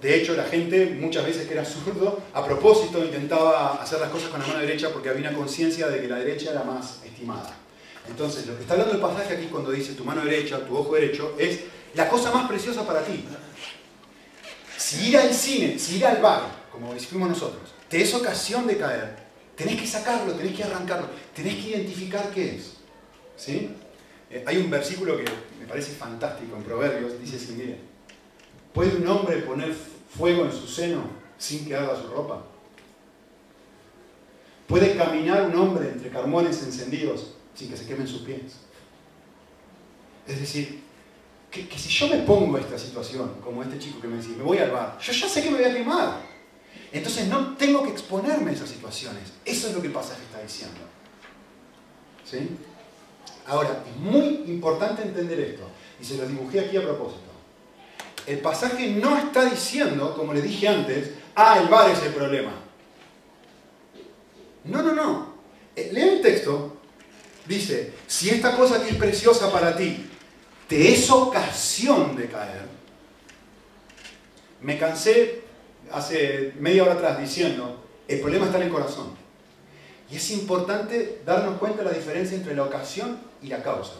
De hecho, la gente, muchas veces que era zurdo, a propósito intentaba hacer las cosas con la mano derecha porque había una conciencia de que la derecha era más estimada. Entonces, lo que está hablando el pasaje aquí cuando dice tu mano derecha, tu ojo derecho, es la cosa más preciosa para ti. Si ir al cine, si ir al bar, como decimos nosotros, te es ocasión de caer, tenés que sacarlo, tenés que arrancarlo, tenés que identificar qué es. ¿Sí? Eh, hay un versículo que me parece fantástico en Proverbios, dice así, ¿puede un hombre poner fuego en su seno sin que haga su ropa? ¿Puede caminar un hombre entre carmones encendidos sin que se quemen sus pies. Es decir, que, si yo me pongo esta situación, como este chico que me decía, me voy al bar, yo ya sé que me voy a quemar. Entonces no tengo que exponerme a esas situaciones. Eso es lo que el pasaje está diciendo. ¿Sí? Ahora, es muy importante entender esto, y se lo dibujé aquí a propósito. El pasaje no está diciendo, como le dije antes, ah, el bar es el problema. No, no, no. Eh, Lea el texto dice, si esta cosa que es preciosa para ti te es ocasión de caer, me cansé hace media hora atrás diciendo, el problema está en el corazón. Y es importante darnos cuenta de la diferencia entre la ocasión y la causa.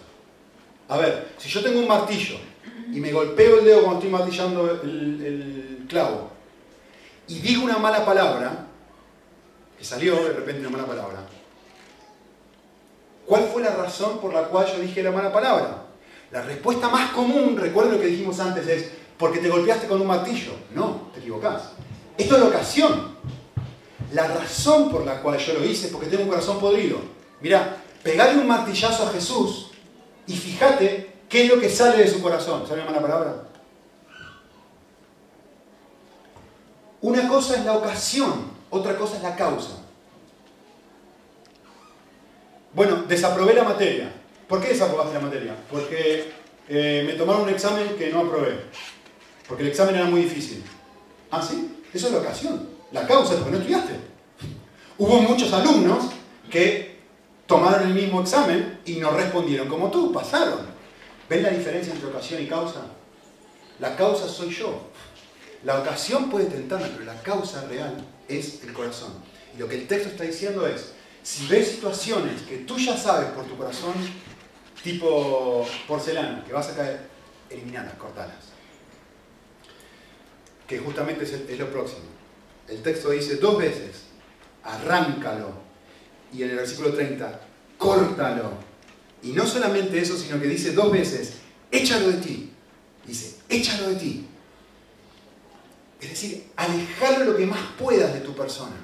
A ver, si yo tengo un martillo y me golpeo el dedo cuando estoy martillando el, clavo y digo una mala palabra, que salió de repente una mala palabra, ¿Cuál fue la razón por la cual yo dije la mala palabra? La respuesta más común, recuerdo lo que dijimos antes, es porque te golpeaste con un martillo. No, te equivocás. Esto es la ocasión. La razón por la cual yo lo hice es porque tengo un corazón podrido. Mira, pegarle un martillazo a Jesús y fíjate qué es lo que sale de su corazón. ¿Sabe la mala palabra? Una cosa es la ocasión, otra cosa es la causa. Bueno, desaprobé la materia. ¿Por qué desaprobaste la materia? Porque eh, me tomaron un examen que no aprobé. Porque el examen era muy difícil. ¿Ah, sí? Eso es la ocasión. La causa es porque no estudiaste. Hubo muchos alumnos que tomaron el mismo examen y no respondieron como tú, pasaron. ¿Ven la diferencia entre ocasión y causa? La causa soy yo. La ocasión puede tentarme, pero la causa real es el corazón. Y lo que el texto está diciendo es, si ves situaciones que tú ya sabes por tu corazón, tipo porcelana, que vas a caer, eliminalas, cortalas. Que justamente es, lo próximo. El texto dice dos veces, arráncalo. Y en el versículo 30, córtalo. Y no solamente eso, sino que dice dos veces, échalo de ti. Dice, échalo de ti. Es decir, alejarlo lo que más puedas de tu persona.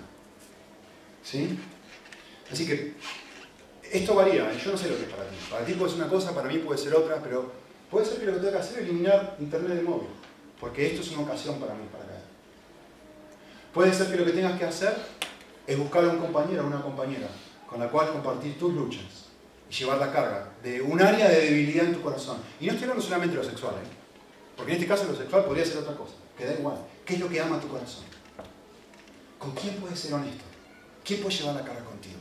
¿Sí? Así que esto varía, ¿eh? yo no sé lo que es para ti. Para ti puede ser una cosa, para mí puede ser otra, pero puede ser que lo que tenga que hacer es eliminar internet de móvil, porque esto es una ocasión para mí para caer. Puede ser que lo que tengas que hacer es buscar a un compañero o una compañera con la cual compartir tus luchas y llevar la carga de un área de debilidad en tu corazón. Y no estoy hablando solamente de lo sexual, ¿eh? porque en este caso lo sexual podría ser otra cosa, que da igual. ¿Qué es lo que ama tu corazón? ¿Con quién puedes ser honesto? ¿Quién puede llevar la carga contigo?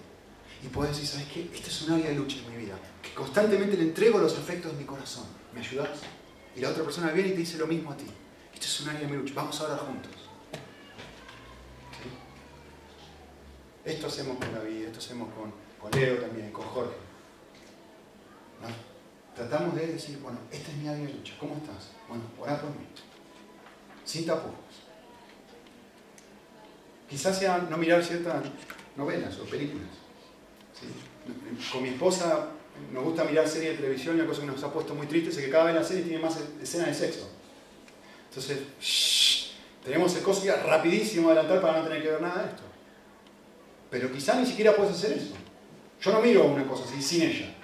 Y puedes decir, ¿sabes qué? Esta es un área de lucha en mi vida, que constantemente le entrego los afectos de mi corazón. ¿Me ayudas? Y la otra persona viene y te dice lo mismo a ti. Esto es un área de mi lucha, vamos a orar juntos. Esto hacemos con David, esto hacemos con, con Leo también, con Jorge. Tratamos de decir, bueno, esta es mi área de lucha, ¿cómo estás? Bueno, orá por mí. Sin tapujos. Quizás sea no mirar ciertas novelas o películas. Con mi esposa nos gusta mirar series de televisión y una cosa que nos ha puesto muy triste es que cada vez la serie tiene más escenas de sexo. Entonces, tenemos el costo rapidísimo adelantar para no tener que ver nada de esto. Pero quizá ni siquiera puedes hacer eso. Yo no miro una cosa así sin ella.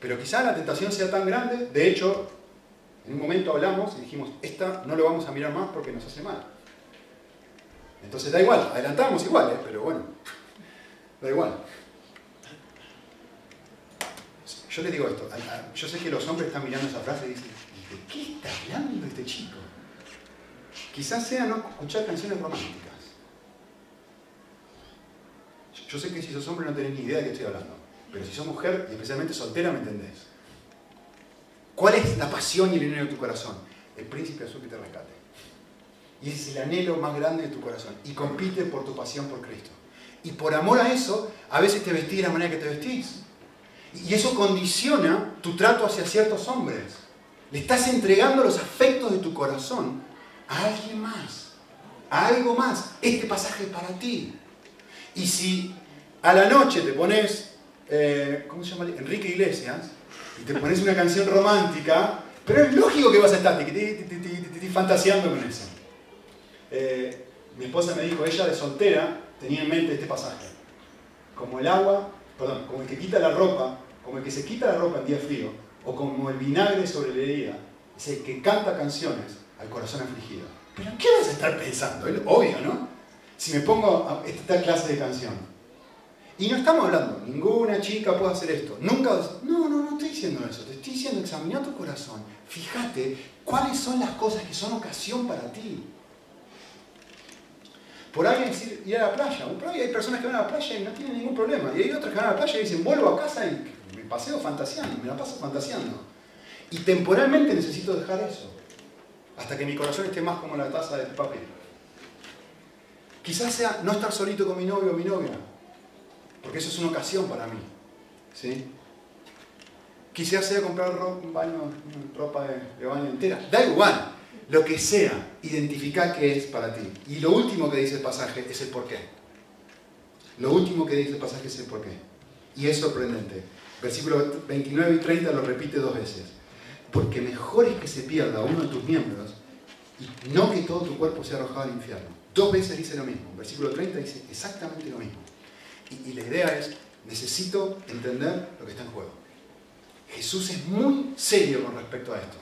Pero quizá la tentación sea tan grande, de hecho, en un momento hablamos y dijimos, esta no lo vamos a mirar más porque nos hace mal. Entonces da igual, adelantamos igual, ¿eh? pero bueno, da igual. Yo le digo esto, yo sé que los hombres están mirando esa frase y dicen, ¿de qué está hablando este chico? Quizás sea no escuchar canciones románticas. Yo sé que si sos hombre no tenés ni idea de qué estoy hablando, pero si sos mujer y especialmente soltera me entendés. ¿Cuál es la pasión y el anhelo de tu corazón? El príncipe azul que te rescate. Y es el anhelo más grande de tu corazón. Y compite por tu pasión por Cristo. Y por amor a eso, a veces te vestís de la manera que te vestís. Y eso condiciona tu trato hacia ciertos hombres. Le estás entregando los afectos de tu corazón a alguien más, a algo más. Este pasaje es para ti. Y si a la noche te pones, eh, ¿cómo se llama? Enrique Iglesias, y te pones una canción romántica, pero es lógico que vas a estar fantaseando con eso. Eh, mi esposa me dijo, ella de soltera tenía en mente este pasaje. Como el agua, perdón, como el que quita la ropa, como el que se quita la ropa en día frío, o como el vinagre sobre la herida, es el que canta canciones al corazón afligido. ¿Pero qué vas a estar pensando? Obvio, ¿no? Si me pongo esta clase de canción. Y no estamos hablando, ninguna chica puede hacer esto. Nunca, no, no, no estoy diciendo eso. Te estoy diciendo, examina tu corazón. Fíjate cuáles son las cosas que son ocasión para ti. Por alguien decir, ir a la playa. Hay personas que van a la playa y no tienen ningún problema. Y hay otras que van a la playa y dicen, vuelvo a casa y me paseo fantaseando, me la paso fantaseando. Y temporalmente necesito dejar eso. Hasta que mi corazón esté más como la taza de papel. Quizás sea no estar solito con mi novio o mi novia. Porque eso es una ocasión para mí. ¿Sí? Quizás sea comprar ropa, baño, ropa de, baño entera. Da igual lo que sea, identifica qué es para ti. Y lo último que dice el pasaje es el porqué. Lo último que dice el pasaje es el porqué. Y es sorprendente. Versículo 29 y 30 lo repite dos veces. Porque mejor es que se pierda uno de tus miembros y no que todo tu cuerpo sea arrojado al infierno. Dos veces dice lo mismo. Versículo 30 dice exactamente lo mismo. Y, la idea es, necesito entender lo que está en juego. Jesús es muy serio con respecto a esto.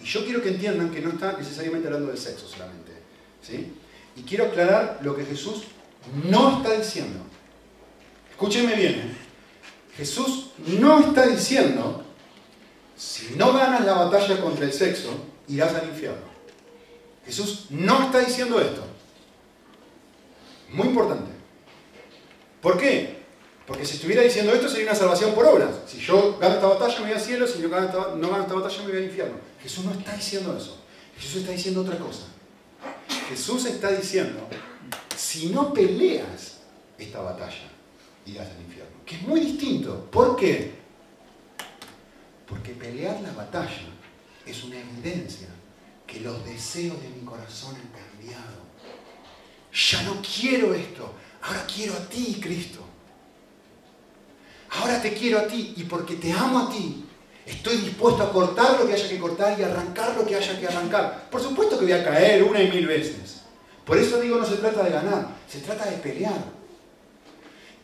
Y yo quiero que entiendan que no está necesariamente hablando del sexo solamente. ¿sí? Y quiero aclarar lo que Jesús no está diciendo. Escúchenme bien. ¿eh? Jesús no está diciendo, si no ganas la batalla contra el sexo, irás al infierno. Jesús no está diciendo esto. Muy importante. ¿Por qué? Porque si estuviera diciendo esto sería una salvación por obras. Si yo gano esta batalla me voy al cielo, si yo no gano esta batalla me voy al infierno. Jesús no está diciendo eso. Jesús está diciendo otra cosa. Jesús está diciendo, si no peleas esta batalla, irás al infierno. Que es muy distinto. ¿Por qué? Porque pelear la batalla es una evidencia que los deseos de mi corazón han cambiado. Ya no quiero esto, ahora quiero a ti, Cristo. Ahora te quiero a ti y porque te amo a ti, estoy dispuesto a cortar lo que haya que cortar y arrancar lo que haya que arrancar. Por supuesto que voy a caer una y mil veces. Por eso digo, no se trata de ganar, se trata de pelear.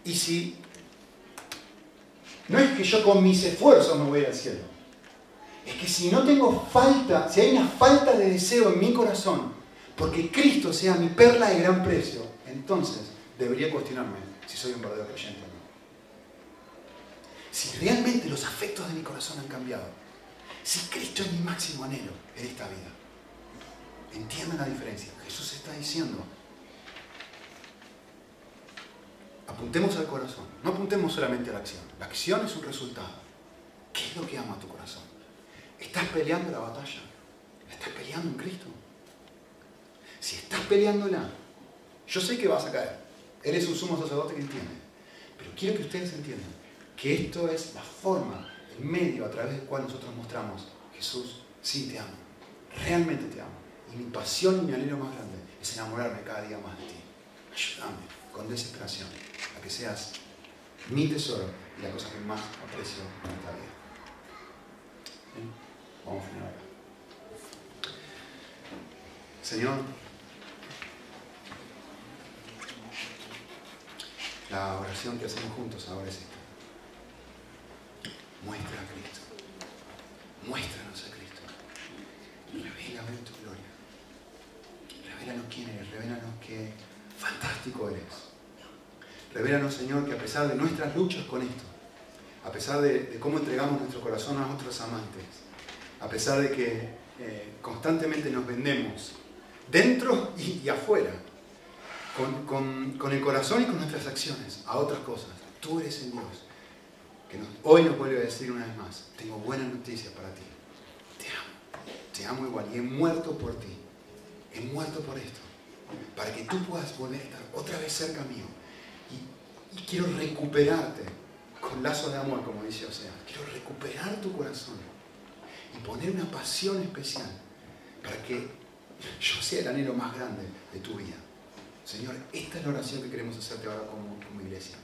Y si no es que yo con mis esfuerzos me voy al cielo, es que si no tengo falta, si hay una falta de deseo en mi corazón, porque Cristo sea mi perla de gran precio, entonces debería cuestionarme si soy un verdadero creyente o no. Si realmente los afectos de mi corazón han cambiado. Si Cristo es mi máximo anhelo en esta vida. Entiendan la diferencia. Jesús está diciendo, apuntemos al corazón, no apuntemos solamente a la acción. La acción es un resultado. ¿Qué es lo que ama tu corazón? ¿Estás peleando la batalla? ¿Estás peleando en Cristo? Si estás peleándola, yo sé que vas a caer. Él es un sumo sacerdote que entiende. Pero quiero que ustedes entiendan que esto es la forma, el medio a través del cual nosotros mostramos, Jesús, sí te amo, realmente te amo. Y mi pasión y mi anhelo más grande es enamorarme cada día más de ti. Ayúdame con desesperación a que seas mi tesoro y la cosa que más aprecio en esta vida. Vamos a finalizar. Señor, la oración que hacemos juntos ahora es esta. Muestra a Cristo. Muéstranos a Cristo. Revela tu gloria. Revelanos quién eres. Revelanos qué fantástico eres. Revelanos, Señor, que a pesar de nuestras luchas con esto, a pesar de, cómo entregamos nuestro corazón a otros amantes, a pesar de que eh, constantemente nos vendemos dentro y, afuera, con, el corazón y con nuestras acciones, a otras cosas. Tú eres el Dios que hoy nos vuelve a decir una vez más, tengo buenas noticias para ti. Te amo, te amo igual y he muerto por ti. He muerto por esto, para que tú puedas volver a estar otra vez cerca mío. Y, y quiero recuperarte con lazo de amor, como dice Osea. Quiero recuperar tu corazón y poner una pasión especial para que yo sea el anhelo más grande de tu vida. Señor, esta es la oración que queremos hacerte ahora como, iglesia.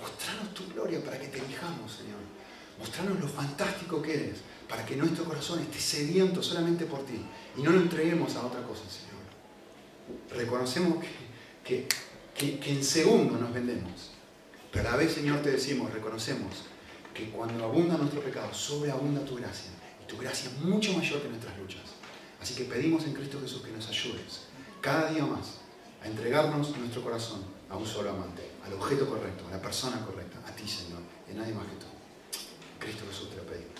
Mostranos tu gloria para que te elijamos, Señor. Mostranos lo fantástico que eres, para que nuestro corazón esté sediento solamente por ti y no lo entreguemos a otra cosa, Señor. Reconocemos que, que, que, en segundo nos vendemos, pero a la vez, Señor, te decimos, reconocemos que cuando abunda nuestro pecado, sobreabunda tu gracia. Y tu gracia es mucho mayor que nuestras luchas. Así que pedimos en Cristo Jesús que nos ayudes cada día más a entregarnos nuestro corazón a un solo amante, al objeto correcto, a la persona correcta, a ti, Señor, y a nadie más que tú. Cristo Jesús te lo pedimos.